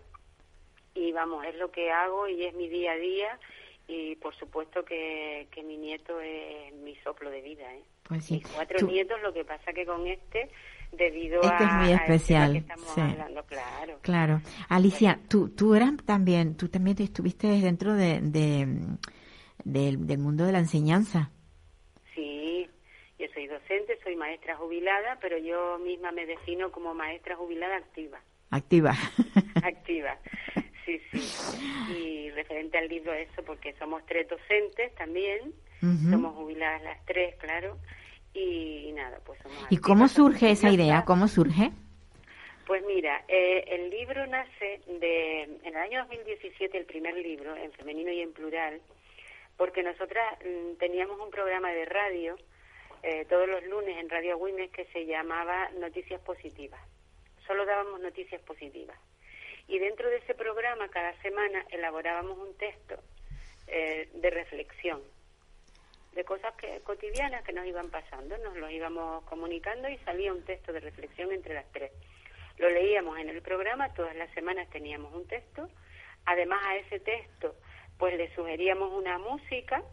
Speaker 7: y vamos es lo que hago y es mi día a día y por supuesto que, que mi nieto es mi soplo de vida ¿eh?
Speaker 5: Pues sí.
Speaker 7: Mis cuatro
Speaker 5: Tú-
Speaker 7: nietos lo que pasa que con este debido
Speaker 5: Este
Speaker 7: a
Speaker 5: es muy especial,
Speaker 7: que estamos
Speaker 5: sí.
Speaker 7: hablando claro
Speaker 5: Claro. Alicia, tú, tú eras también, tú también estuviste dentro de, de, del, del mundo de la enseñanza.
Speaker 7: sí yo soy docente soy maestra jubilada pero yo misma me defino como maestra jubilada activa
Speaker 5: Activa. (laughs)
Speaker 7: activa. Sí, sí. Y referente al libro eso, porque somos tres docentes también, somos jubiladas las tres, claro, y, nada, pues somos
Speaker 5: ¿Y cómo surge esa idea? ¿Cómo surge?
Speaker 7: Pues mira, eh, el libro nace de, en el año 2017, el primer libro, en femenino y en plural, porque nosotras mm, teníamos un programa de radio eh, todos los lunes en Radio Wimes que se llamaba Noticias Positivas. Solo dábamos noticias positivas. Y dentro de ese programa, cada semana, elaborábamos un texto eh, de reflexión, de cosas que, cotidianas que nos iban pasando. Nos lo íbamos comunicando y salía un texto de reflexión entre las tres. Lo leíamos en el programa, todas las semanas teníamos un texto. Además a ese texto, pues le sugeríamos una música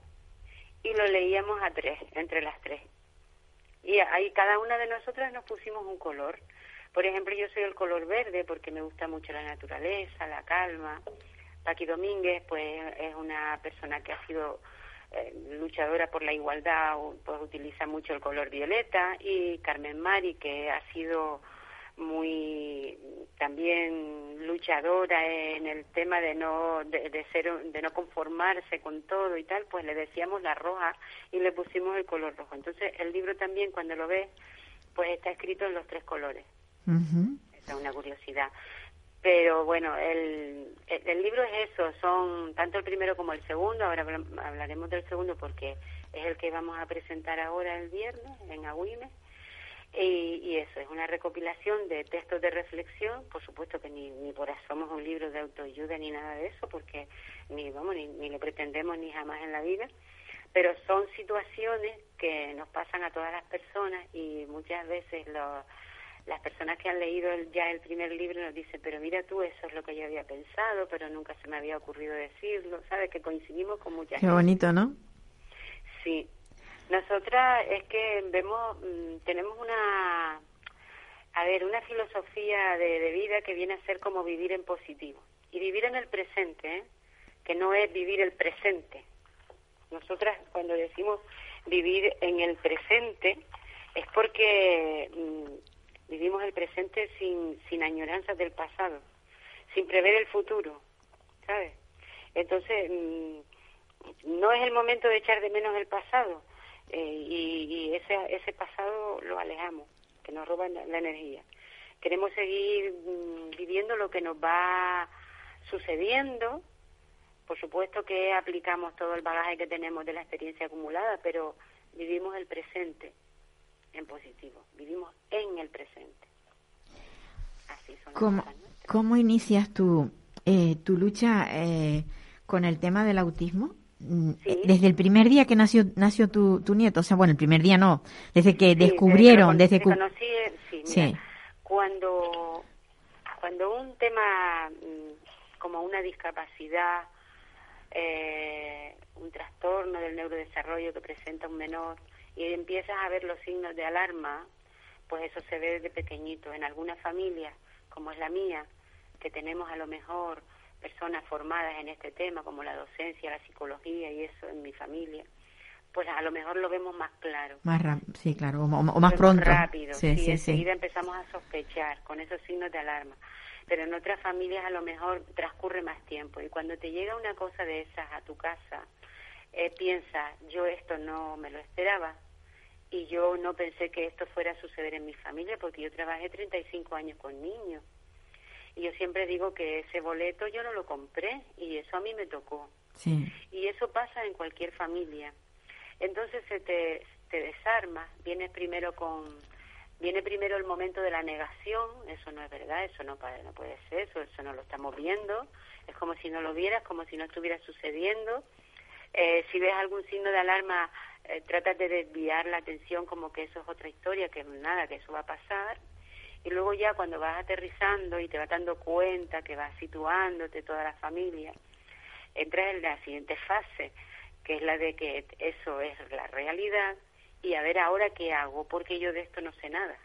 Speaker 7: y lo leíamos a tres, entre las tres. Y ahí cada una de nosotras nos pusimos un color. Por ejemplo, yo soy el color verde porque me gusta mucho la naturaleza, la calma. Paqui Domínguez, pues es una persona que ha sido eh, luchadora por la igualdad, pues utiliza mucho el color violeta. Y Carmen Mari, que ha sido muy también luchadora en el tema de no de, ser de no conformarse con todo y tal pues le decíamos la roja y le pusimos el color rojo entonces el libro también cuando lo ves pues está escrito en los tres colores esa es una curiosidad. Pero bueno el, el, libro es eso son tanto el primero como el segundo ahora hablaremos del segundo porque es el que vamos a presentar ahora el viernes en Agüime. Y, eso, es una recopilación de textos de reflexión, por supuesto que ni, ni por somos un libro de autoayuda ni nada de eso, porque ni, vamos, ni, ni lo pretendemos ni jamás en la vida, pero son situaciones que nos pasan a todas las personas y muchas veces las personas que han leído ya el primer libro nos dicen, pero mira tú, eso es lo que yo había pensado, pero nunca se me había ocurrido decirlo, ¿sabes? Que coincidimos con muchas
Speaker 5: Qué bonito, ¿no?
Speaker 7: Sí, nosotras es que vemos, mm, tenemos una, a ver, una filosofía de, vida que viene a ser como vivir en positivo. Y vivir en el presente, ¿eh? que no es vivir el presente. Nosotras cuando decimos vivir en el presente es porque mm, vivimos el presente sin, sin añoranzas del pasado, sin prever el futuro, ¿sabes? Entonces, mm, no es el momento de echar de menos el pasado, eh, y, ese, ese pasado lo alejamos, que nos roba la, energía. Queremos seguir mm, viviendo lo que nos va sucediendo. Por supuesto que aplicamos todo el bagaje que tenemos de la experiencia acumulada, pero vivimos el presente en positivo, vivimos en el presente.
Speaker 5: Así son ¿Cómo, ¿Cómo inicias tu, eh, tu lucha eh, con el tema del autismo? Mm, desde el primer día que nació nació tu, tu nieto, o sea, bueno, el primer día no, desde que descubrieron, desde, que
Speaker 7: conocí, sí, cuando cuando un tema mm, como una discapacidad, eh, un trastorno del neurodesarrollo que presenta un menor y empiezas a ver los signos de alarma, pues eso se ve desde pequeñito. En algunas familias, como es la mía, que tenemos a lo mejor personas formadas en este tema, como la docencia, la psicología y eso en mi familia, pues a lo mejor lo vemos más claro.
Speaker 5: Más sí, claro, o, más pronto.
Speaker 7: Rápido, sí, sí, enseguida empezamos a sospechar con esos signos de alarma. Pero en otras familias a lo mejor transcurre más tiempo y cuando te llega una cosa de esas a tu casa, eh, piensa, yo esto no me lo esperaba y yo no pensé que esto fuera a suceder en mi familia porque yo trabajé 35 años con niños y yo siempre digo que ese boleto yo no lo compré y eso a mí me tocó. Y eso pasa en cualquier familia. Entonces se te, te desarma, vienes primero con viene primero el momento de la negación, eso no es verdad, eso no, no puede ser, eso, eso no lo estamos viendo, es como si no lo vieras, como si no estuviera sucediendo. Eh, si ves algún signo de alarma, eh, tratas de desviar la atención como que eso es otra historia, que nada, que eso va a pasar y luego ya cuando vas aterrizando y te vas dando cuenta que vas situándote toda la familia, entras en la siguiente fase, que es la de que eso es la realidad y a ver ahora qué hago, porque yo de esto no sé nada.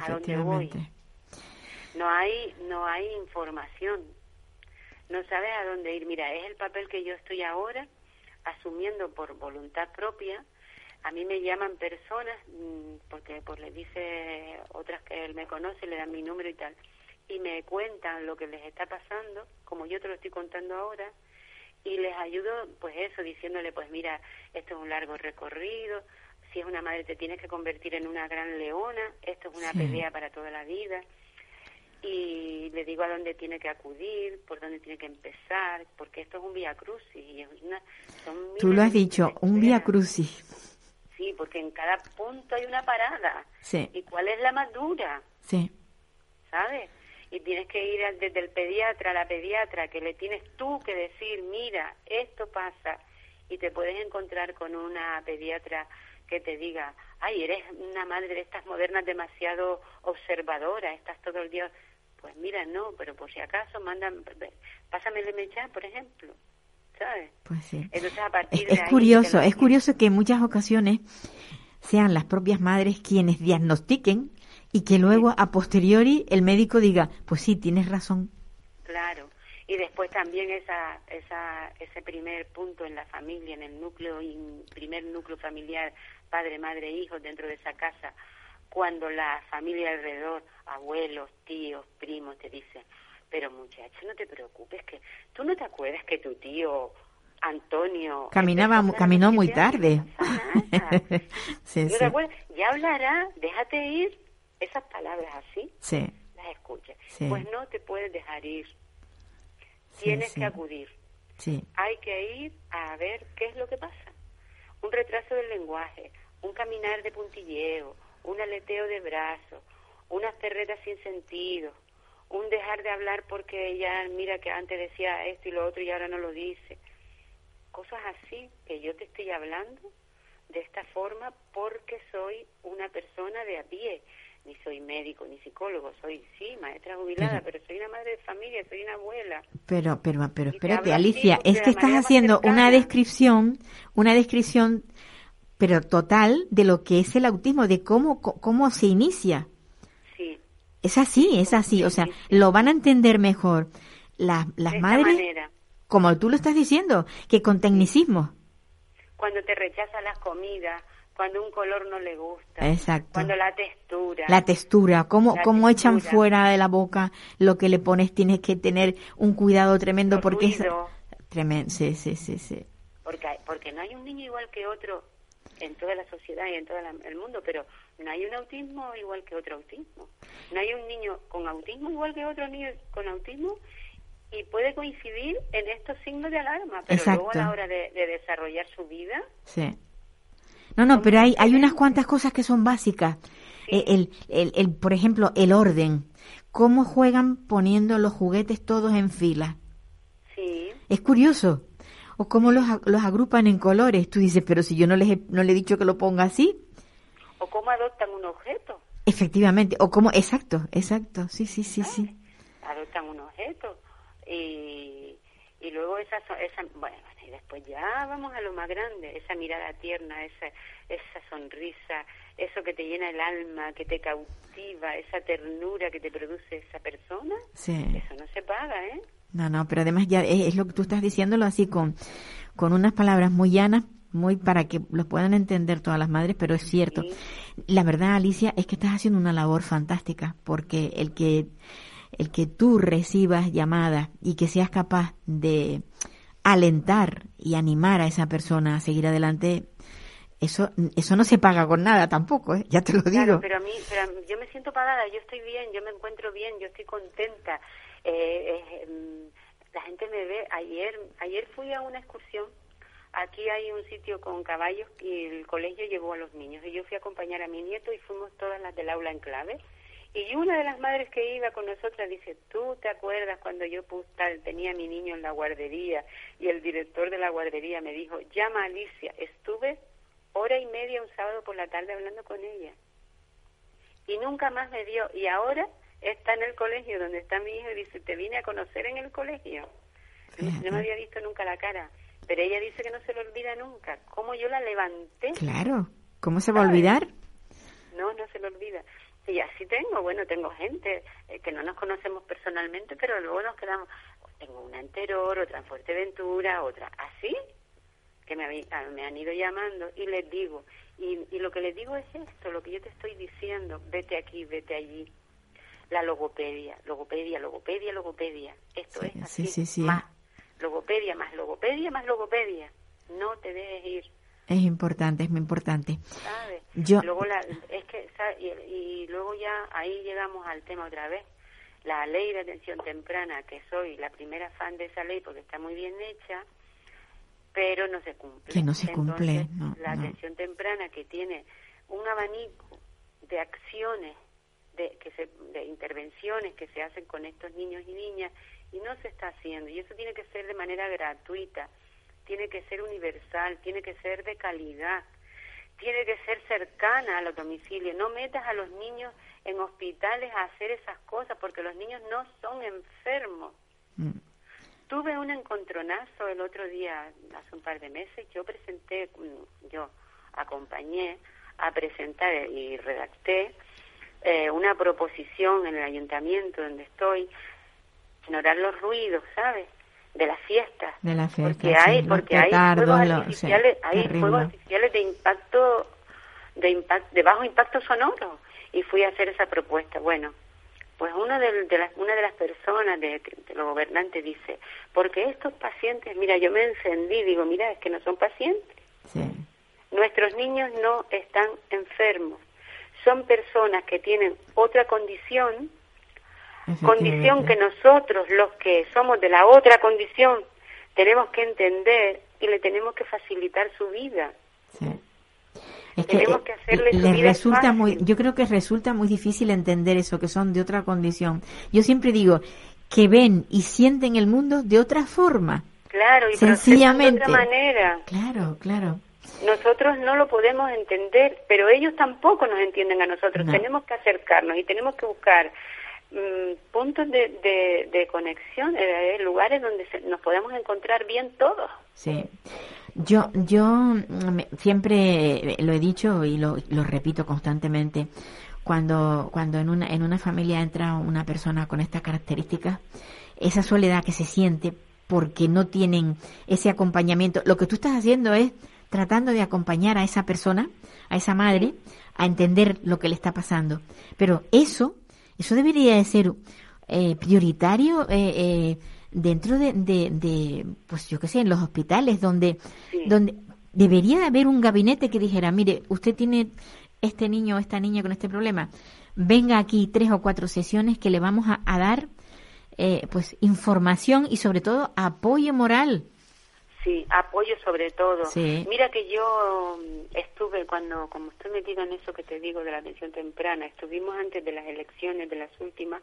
Speaker 7: ¿A dónde voy? No hay, no hay información. No sabes a dónde ir. Mira, es el papel que yo estoy ahora asumiendo por voluntad propia a mí me llaman personas, mm, porque pues les dice otras que él me conoce, le dan mi número y tal, y me cuentan lo que les está pasando, como yo te lo estoy contando ahora, y les ayudo, pues eso, diciéndole, pues mira, esto es un largo recorrido, si es una madre te tienes que convertir en una gran leona, esto es una pelea para toda la vida. Y le digo a dónde tiene que acudir, por dónde tiene que empezar, porque esto es un vía crucis. Y es una, son
Speaker 5: Tú lo has dicho, un vía crucis.
Speaker 7: Sí, porque en cada punto hay una parada.
Speaker 5: Sí,
Speaker 7: ¿Y cuál es la más dura?
Speaker 5: sí,
Speaker 7: ¿Sabes? Y tienes que ir desde el pediatra a la pediatra, que le tienes tú que decir, mira, esto pasa. Y te puedes encontrar con una pediatra que te diga, ay, eres una madre de estas modernas demasiado observadora, estás todo el día. Pues mira, no, pero por si acaso, mandan, pásame el MHA, por ejemplo. ¿Sabes?
Speaker 5: pues sí.
Speaker 7: Entonces, a
Speaker 5: Es,
Speaker 7: partir de
Speaker 5: es
Speaker 7: ahí,
Speaker 5: curioso, es curioso que en muchas ocasiones sean las propias madres quienes diagnostiquen y que luego a posteriori el médico diga, pues sí, tienes razón.
Speaker 7: Claro. Y después también esa, esa, ese primer punto en la familia, en el núcleo, in- primer núcleo familiar, padre, madre, hijos dentro de esa casa, cuando la familia alrededor, abuelos, tíos, primos, te dicen, pero muchacho, no te preocupes, que tú no te acuerdas que tu tío Antonio...
Speaker 5: Caminaba, caminó muy tarde.
Speaker 7: no pasa nada". (laughs)
Speaker 5: sí,
Speaker 7: ¿No
Speaker 5: sí?
Speaker 7: Ya hablará, déjate ir. Esas palabras así,
Speaker 5: sí,
Speaker 7: las escuchas.
Speaker 5: Sí.
Speaker 7: Pues no te puedes dejar ir. Tienes que acudir.
Speaker 5: sí,
Speaker 7: Hay que ir a ver qué es lo que pasa. Un retraso del lenguaje, un caminar de puntilleo, un aleteo de brazos, unas perretas sin sentido, un dejar de hablar porque ya mira que antes decía esto y lo otro y ahora no lo dice. Cosas así que yo te estoy hablando de esta forma porque soy una persona de a pie. Ni soy médico ni psicólogo, soy sí maestra jubilada,
Speaker 5: Pero-
Speaker 7: pero soy una madre de familia, soy una abuela.
Speaker 5: pero, pero, pero
Speaker 7: te
Speaker 5: espérate, Alicia, es que estás haciendo una descripción, una descripción, pero total de lo que es el autismo, de cómo, cómo se inicia.
Speaker 7: Sí,
Speaker 5: Es así, es así, o sea, lo van a entender mejor las, las
Speaker 7: de
Speaker 5: madres,
Speaker 7: manera.
Speaker 5: como tú lo estás diciendo, que con tecnicismo.
Speaker 7: Cuando te rechazan las comidas, cuando un color no le gusta,
Speaker 5: Exacto.
Speaker 7: cuando la textura.
Speaker 5: La textura, cómo,
Speaker 7: La
Speaker 5: cómo echan fuera de la boca lo que le pones, tienes que tener un cuidado tremendo
Speaker 7: Los
Speaker 5: porque es tremendo, sí, sí, sí, sí.
Speaker 7: porque, porque no hay un niño igual que otro en toda la sociedad y en todo el mundo, pero no hay un autismo igual que otro autismo. No hay un niño con autismo igual que otro niño con autismo y puede coincidir en estos signos de alarma, pero luego a
Speaker 5: Exacto.
Speaker 7: la hora de, de desarrollar su vida,
Speaker 5: Sí. No, no, pero hay, hay unas cuantas cosas que son básicas.
Speaker 7: Sí.
Speaker 5: Eh, El, el, el, por ejemplo, el orden. ¿Cómo juegan poniendo los juguetes todos en fila?
Speaker 7: sí,
Speaker 5: Es curioso. O cómo los, los agrupan en colores. Tú dices, pero si yo no les he, no le he dicho que lo ponga así.
Speaker 7: o cómo adoptan un objeto.
Speaker 5: Efectivamente. O cómo, exacto, exacto. Sí, sí, sí, sí.
Speaker 7: adoptan un objeto y, y luego esa, esa bueno y después ya vamos a lo más grande esa mirada tierna esa esa sonrisa eso que te llena el alma que te cautiva esa ternura que te produce esa persona
Speaker 5: Sí.
Speaker 7: eso no se paga eh
Speaker 5: No, no, pero además ya es, es lo que tú estás diciéndolo así con, con unas palabras muy llanas, muy para que lo puedan entender todas las madres, pero es cierto. La verdad, Alicia, es que estás haciendo una labor fantástica, porque el que, el que tú recibas llamadas y que seas capaz de alentar y animar a esa persona a seguir adelante, eso, eso no se paga con nada tampoco, ¿eh? ya te lo digo.
Speaker 7: Claro, pero a mí, pero a mí- yo me siento pagada, yo estoy bien, yo me encuentro bien, yo estoy contenta. Eh, mm, la gente me ve. Ayer, ayer fui a una excursión. Aquí hay un sitio con caballos y el colegio llevó a los niños. Y yo fui a acompañar a mi nieto y fuimos todas las del aula en clave. Y una de las madres que iba con nosotras dice, ¿tú te acuerdas cuando yo tal, tenía a mi niño en la guardería y el director de la guardería me dijo, llama Alicia? Estuve hora y media un sábado por la tarde hablando con ella y nunca más me vio. Y ahora está en el colegio donde está mi hijo y dice, te vine a conocer en el colegio. No, no me había visto nunca la cara, pero ella dice que no se lo olvida nunca. ¿Cómo yo la levanté?
Speaker 5: Claro, ¿cómo se va a olvidar?
Speaker 7: No, no se lo olvida. Y así tengo, bueno, tengo gente eh, que no nos conocemos personalmente, pero luego nos quedamos. Tengo una en Teror, otra en Fuerteventura, otra así, que me, ah, me han ido llamando y les digo. Y, y lo que les digo es esto, lo que yo te estoy diciendo, vete aquí, vete allí. La logopedia, logopedia, logopedia, logopedia. Esto
Speaker 5: Sí,
Speaker 7: es así.
Speaker 5: sí, sí, sí.
Speaker 7: Más logopedia, más logopedia, más logopedia. No te dejes ir.
Speaker 5: Es importante, es muy importante.
Speaker 7: ¿sabes?
Speaker 5: Yo-
Speaker 7: Luego la, es que, ¿sabes? Y, y luego ya ahí llegamos al tema otra vez. la ley de atención temprana, que soy la primera fan de esa ley porque está muy bien hecha, pero no se cumple.
Speaker 5: Que no se cumple,
Speaker 7: Entonces,
Speaker 5: no,
Speaker 7: la
Speaker 5: no.
Speaker 7: atención temprana que tiene un abanico de acciones, de, que se, de intervenciones que se hacen con estos niños y niñas y no se está haciendo. Y eso tiene que ser de manera gratuita, tiene que ser universal, tiene que ser de calidad, tiene que ser cercana a los domicilios. No metas a los niños en hospitales a hacer esas cosas porque los niños no son enfermos.
Speaker 5: Mm.
Speaker 7: Tuve un encontronazo el otro día, hace un par de meses. Yo presenté, mm, yo acompañé a presentar y redacté eh, una proposición en el ayuntamiento donde estoy, ignorar los ruidos, ¿sabes? De las fiestas.
Speaker 5: De la fiesta,
Speaker 7: Porque hay, porque hay fuegos
Speaker 5: lo- sí,
Speaker 7: artificiales, hay
Speaker 5: terrible.
Speaker 7: fuegos artificiales de impacto, de impact, de bajo impacto sonoro. Y fui a hacer esa propuesta. Bueno, pues uno de, de las, una de las personas de, de los gobernantes dice, porque estos pacientes, mira, yo me encendí, digo, mira, es que no son pacientes.
Speaker 5: Sí.
Speaker 7: Nuestros niños no están enfermos. Son personas que tienen otra condición, condición que nosotros, los que somos de la otra condición, tenemos que entender y le tenemos que facilitar su vida.
Speaker 5: Sí. Es que,
Speaker 7: Tenemos
Speaker 5: eh,
Speaker 7: que hacerle
Speaker 5: les resulta
Speaker 7: fácil.
Speaker 5: muy, yo creo que resulta muy difícil entender eso, que son de otra condición. Yo siempre digo que ven y sienten el mundo de otra forma.
Speaker 7: Claro, y
Speaker 5: Sencillamente.
Speaker 7: de otra manera.
Speaker 5: Claro, claro.
Speaker 7: Nosotros no lo podemos entender, pero ellos tampoco nos entienden a nosotros.
Speaker 5: No.
Speaker 7: Tenemos que acercarnos y tenemos que buscar mm, puntos de, de, de conexión, eh, lugares donde se- nos podamos encontrar bien todos.
Speaker 5: Sí. Yo, yo mm, siempre lo he dicho y lo, lo repito constantemente. Cuando, cuando en una, en una familia entra una persona con estas características, esa soledad que se siente porque no tienen ese acompañamiento, lo que tú estás haciendo es tratando de acompañar a esa persona, a esa madre, a entender lo que le está pasando. Pero eso, eso debería de ser eh, prioritario eh, eh, dentro de, de, de, pues yo qué sé, en los hospitales, donde,
Speaker 7: Sí.
Speaker 5: donde debería de haber un gabinete que dijera, mire, usted tiene este niño o esta niña con este problema, venga aquí tres o cuatro sesiones que le vamos a, a dar eh, pues información y sobre todo apoyo moral.
Speaker 7: Sí, apoyo sobre todo.
Speaker 5: Sí.
Speaker 7: Mira que yo mm, estuve cuando, como estoy metida en eso que te digo de la atención temprana, estuvimos antes de las elecciones, de las últimas,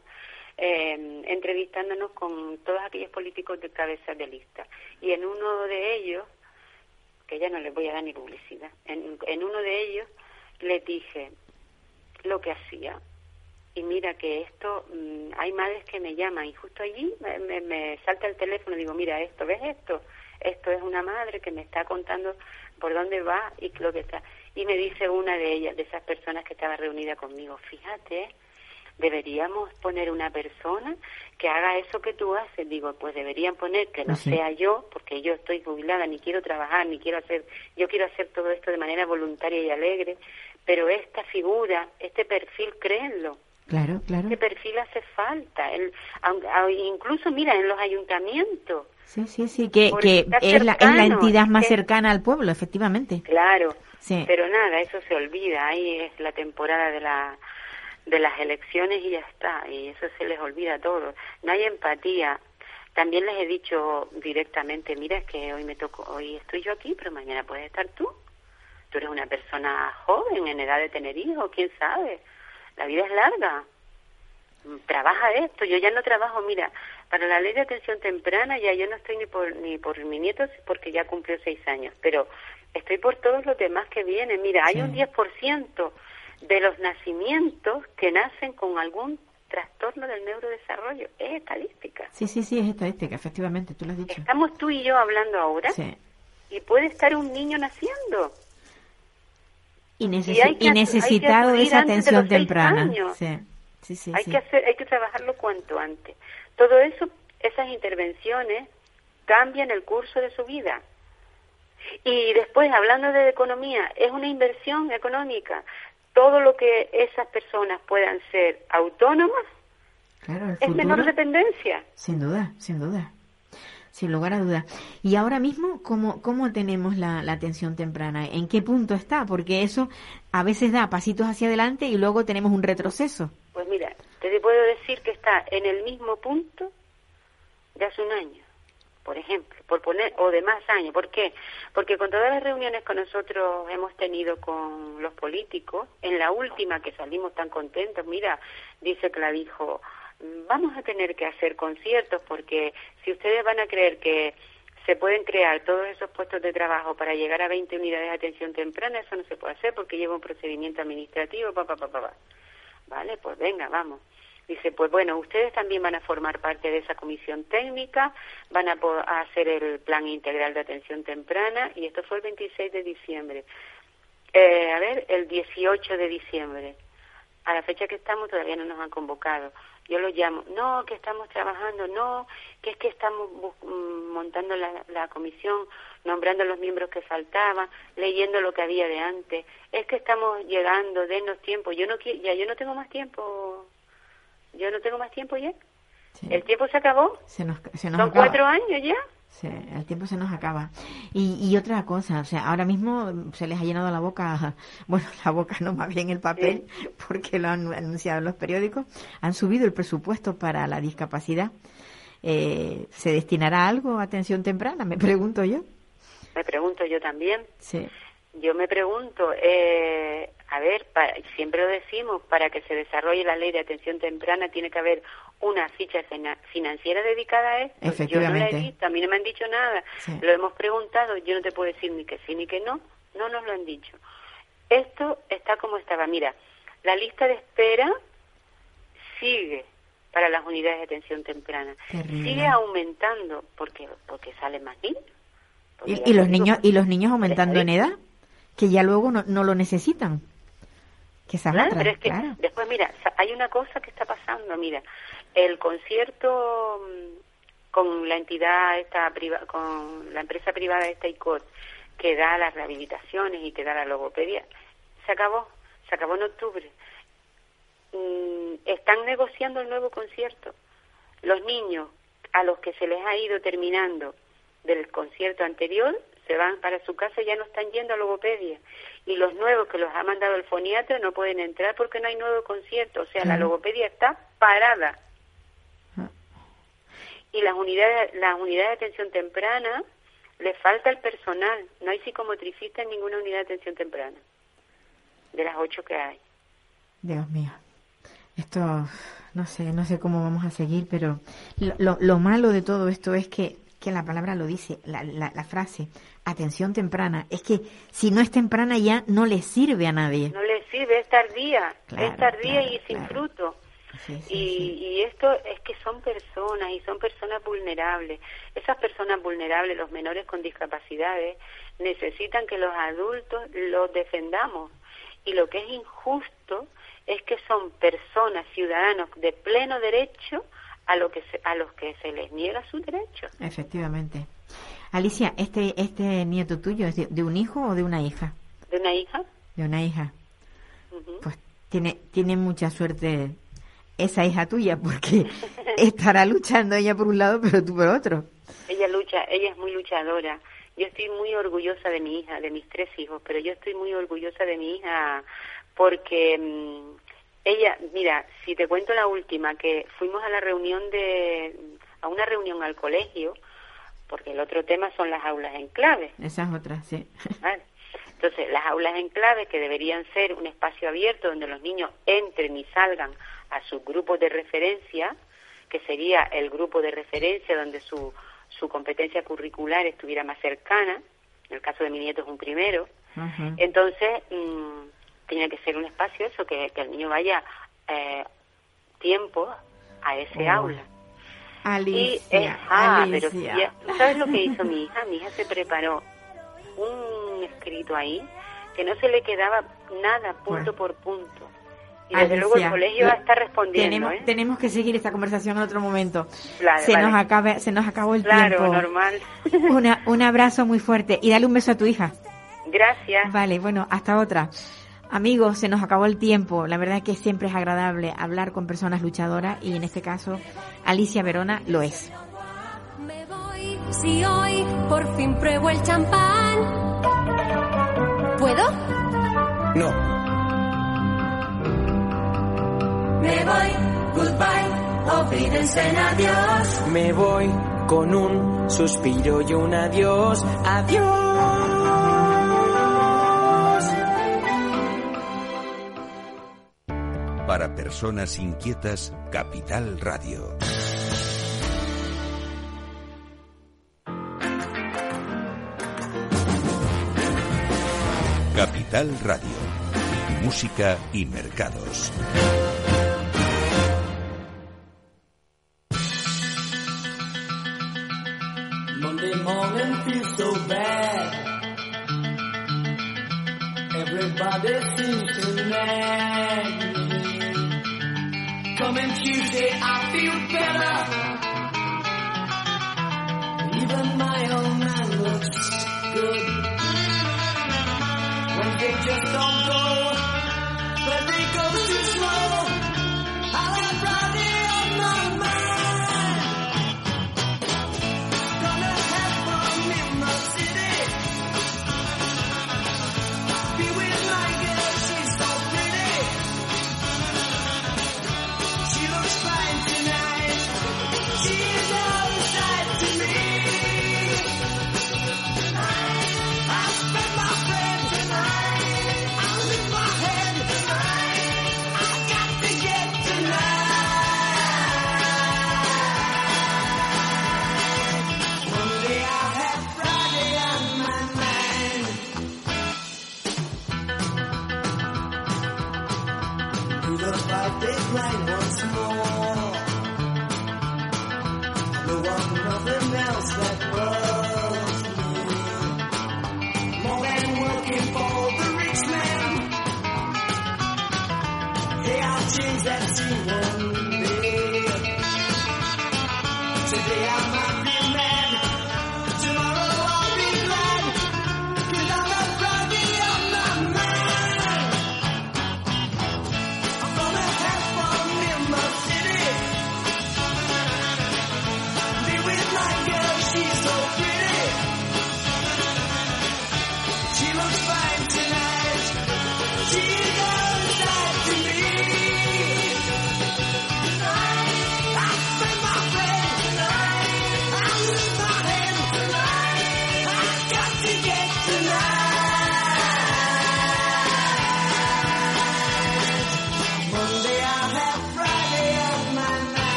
Speaker 7: eh, entrevistándonos con todos aquellos políticos de cabeza de lista. Y en uno de ellos, que ya no les voy a dar ni publicidad, en, en uno de ellos les dije lo que hacía. Y mira que esto, mm, hay madres que me llaman y justo allí me, me- me salta el teléfono y digo, mira esto, ¿ves esto? Esto es una madre que me está contando por dónde va y lo que está. Y me dice una de ellas, de esas personas que estaba reunida conmigo, fíjate, deberíamos poner una persona que haga eso que tú haces. Digo, pues deberían poner que no
Speaker 5: Pues sí.
Speaker 7: sea yo, porque yo estoy jubilada, ni quiero trabajar, ni quiero hacer, yo quiero hacer todo esto de manera voluntaria y alegre, pero esta figura, este perfil, créenlo,
Speaker 5: Claro, claro.
Speaker 7: este perfil hace falta. El, aun- a- incluso, mira, en los ayuntamientos,
Speaker 5: Sí, sí, sí, que, que es, la, es la entidad más cercana al pueblo, efectivamente.
Speaker 7: claro,
Speaker 5: Sí.
Speaker 7: pero nada, eso se olvida, ahí es la temporada de la de las elecciones y ya está, y eso se les olvida a todos. No hay empatía. También les he dicho directamente, mira, es que hoy me tocó, hoy estoy yo aquí, pero mañana puedes estar tú. Tú eres una persona joven, en edad de tener hijos, quién sabe. La vida es larga. Trabaja esto. Yo ya no trabajo, mira, para la ley de atención temprana ya yo no estoy ni por ni por mi nieto porque ya cumplió seis años, pero estoy por todos los demás que vienen. Mira, hay
Speaker 5: Sí.
Speaker 7: un 10% de los nacimientos que nacen con algún trastorno del neurodesarrollo. Es estadística.
Speaker 5: Sí, sí, sí, es estadística, efectivamente, tú lo has dicho.
Speaker 7: Estamos tú y yo hablando ahora
Speaker 5: Sí.
Speaker 7: y puede estar un niño naciendo.
Speaker 5: Y, necesi-
Speaker 7: Y
Speaker 5: necesitado de esa atención temprana. Sí, sí, sí.
Speaker 7: hay
Speaker 5: sí.
Speaker 7: que hacer, hay que trabajarlo cuanto antes. Todo eso, esas intervenciones cambian el curso de su vida. Y después, hablando de economía, es una inversión económica. Todo lo que esas personas puedan ser autónomas
Speaker 5: Claro,
Speaker 7: es
Speaker 5: futuro,
Speaker 7: menor dependencia.
Speaker 5: sin duda, sin duda. Sin lugar a duda. Y ahora mismo, ¿cómo, cómo tenemos la, la atención temprana? ¿En qué punto está? Porque eso a veces da pasitos hacia adelante y luego tenemos un retroceso.
Speaker 7: Pues mira, te puedo decir que está en el mismo punto de hace un año, por ejemplo, por poner, o de más años. ¿Por qué? Porque con todas las reuniones que nosotros hemos tenido con los políticos, en la última que salimos tan contentos, mira, dice Clavijo, vamos a tener que hacer conciertos porque si ustedes van a creer que se pueden crear todos esos puestos de trabajo para llegar a 20 unidades de atención temprana, eso no se puede hacer porque lleva un procedimiento administrativo, pa, pa, pa, pa, Vale, pues venga, vamos. Dice, pues bueno, ustedes también van a formar parte de esa comisión técnica, van a, hacer el plan integral de atención temprana y esto fue el 26 de diciembre. Eh, a ver, el 18 de diciembre. A la fecha que estamos todavía no nos han convocado yo lo llamo, no, que estamos trabajando, no, que es que estamos mm, montando la, comisión, nombrando los miembros que faltaban, leyendo lo que había de antes, es que estamos llegando, denos tiempo, yo no ya yo no tengo más tiempo, yo no tengo más tiempo ya, el tiempo se acabó,
Speaker 5: se nos, se
Speaker 7: son cuatro años ya,
Speaker 5: El tiempo se nos acaba. Y, y otra cosa, o sea, ahora mismo se les ha llenado la boca, (laughs) bueno, la boca no, más bien el papel, porque lo han anunciado en los periódicos, han subido el presupuesto para la discapacidad. Eh, ¿Se destinará algo a atención temprana? Me pregunto yo.
Speaker 7: Me pregunto yo también.
Speaker 5: Sí.
Speaker 7: Yo me pregunto, eh, a ver, siempre lo decimos, para que se desarrolle la ley de atención temprana tiene que haber una ficha financiera dedicada a esto.
Speaker 5: Efectivamente.
Speaker 7: Yo no la he visto, a mí no me han dicho nada. Lo hemos preguntado, yo no te puedo decir ni que sí ni que no, no nos lo han dicho. Esto está como estaba. Mira, la lista de espera sigue para las unidades de atención temprana. Sigue aumentando porque porque salen más niños.
Speaker 5: ¿Y, los niños y los niños aumentando en edad, que ya luego no, no lo necesitan. Que
Speaker 7: claro, pero es que después mira, hay una cosa que está pasando, mira, el concierto mm, con la entidad esta con la empresa privada esta ICOT que da las rehabilitaciones y que da la logopedia se acabó se acabó en octubre. Mm, están negociando el nuevo concierto. Los niños a los que se les ha ido terminando del concierto anterior se van para su casa y ya no están yendo a logopedia y los nuevos que los ha mandado el foniatra no pueden entrar porque no hay nuevo concierto o sea la logopedia está parada y las unidades, las unidades de atención temprana le falta el personal. No hay psicomotricista en ninguna unidad de atención temprana, de las ocho que hay.
Speaker 5: Dios mío. Esto, no sé, no sé cómo vamos a seguir, pero lo, lo malo de todo esto es que, que la palabra lo dice, la, la, la, frase, atención temprana, es que si no es temprana ya no le sirve a nadie.
Speaker 7: No le sirve, es tardía, es tardía y sin fruto y, y esto es que son personas y son personas vulnerables. Esas personas vulnerables, los menores con discapacidades, necesitan que los adultos los defendamos. Y lo que es injusto es que son personas, ciudadanos de pleno derecho a, lo que a los que se les niega su derecho.
Speaker 5: Efectivamente. Alicia, ¿este, este nieto tuyo es de, un hijo o de una hija?
Speaker 7: De una hija.
Speaker 5: De una hija. Pues tiene, tiene mucha suerte esa hija tuya, porque (laughs) estará luchando ella por un lado, pero tú por otro.
Speaker 7: Ella lucha, ella es muy luchadora. Yo estoy muy orgullosa de mi hija, de mis tres hijos, pero yo estoy muy orgullosa de mi hija porque mm, ella, mira, si te cuento la última, que fuimos a la reunión de, a una reunión al colegio, porque el otro tema son las aulas en clave.
Speaker 5: Esas otras, sí. (laughs)
Speaker 7: Entonces, las aulas en clave, que deberían ser un espacio abierto donde los niños entren y salgan a sus grupos de referencia, que sería el grupo de referencia donde su, su competencia curricular estuviera más cercana, en el caso de mi nieto es un primero, entonces mm, tenía que ser un espacio eso, que, el niño vaya eh, tiempo a ese oh. aula.
Speaker 5: Alicia,
Speaker 7: y, ah, pero ¿tú sabes lo que hizo mi hija? Mi hija se preparó un escrito ahí que no se le quedaba nada punto por punto. Y desde luego el colegio va a estar respondiendo.
Speaker 5: Tenemos,
Speaker 7: ¿eh?
Speaker 5: tenemos que seguir esta conversación en otro momento. se, nos acaba, se nos acabó el
Speaker 7: claro,
Speaker 5: tiempo.
Speaker 7: normal. (laughs)
Speaker 5: Una, un abrazo muy fuerte y dale un beso a tu hija.
Speaker 7: Gracias.
Speaker 5: Vale, bueno, hasta otra. Amigos, se nos acabó el tiempo. La verdad es que siempre es agradable hablar con personas luchadoras y en este caso Alicia Verona lo es.
Speaker 3: Me voy, si hoy por fin pruebo el champán. ¿Puedo?
Speaker 4: No.
Speaker 3: Me voy goodbye, olvídense en adiós.
Speaker 8: Me voy con un suspiro y un adiós, adiós.
Speaker 9: Personas inquietas, Capital Radio. Capital Radio. Música y mercados.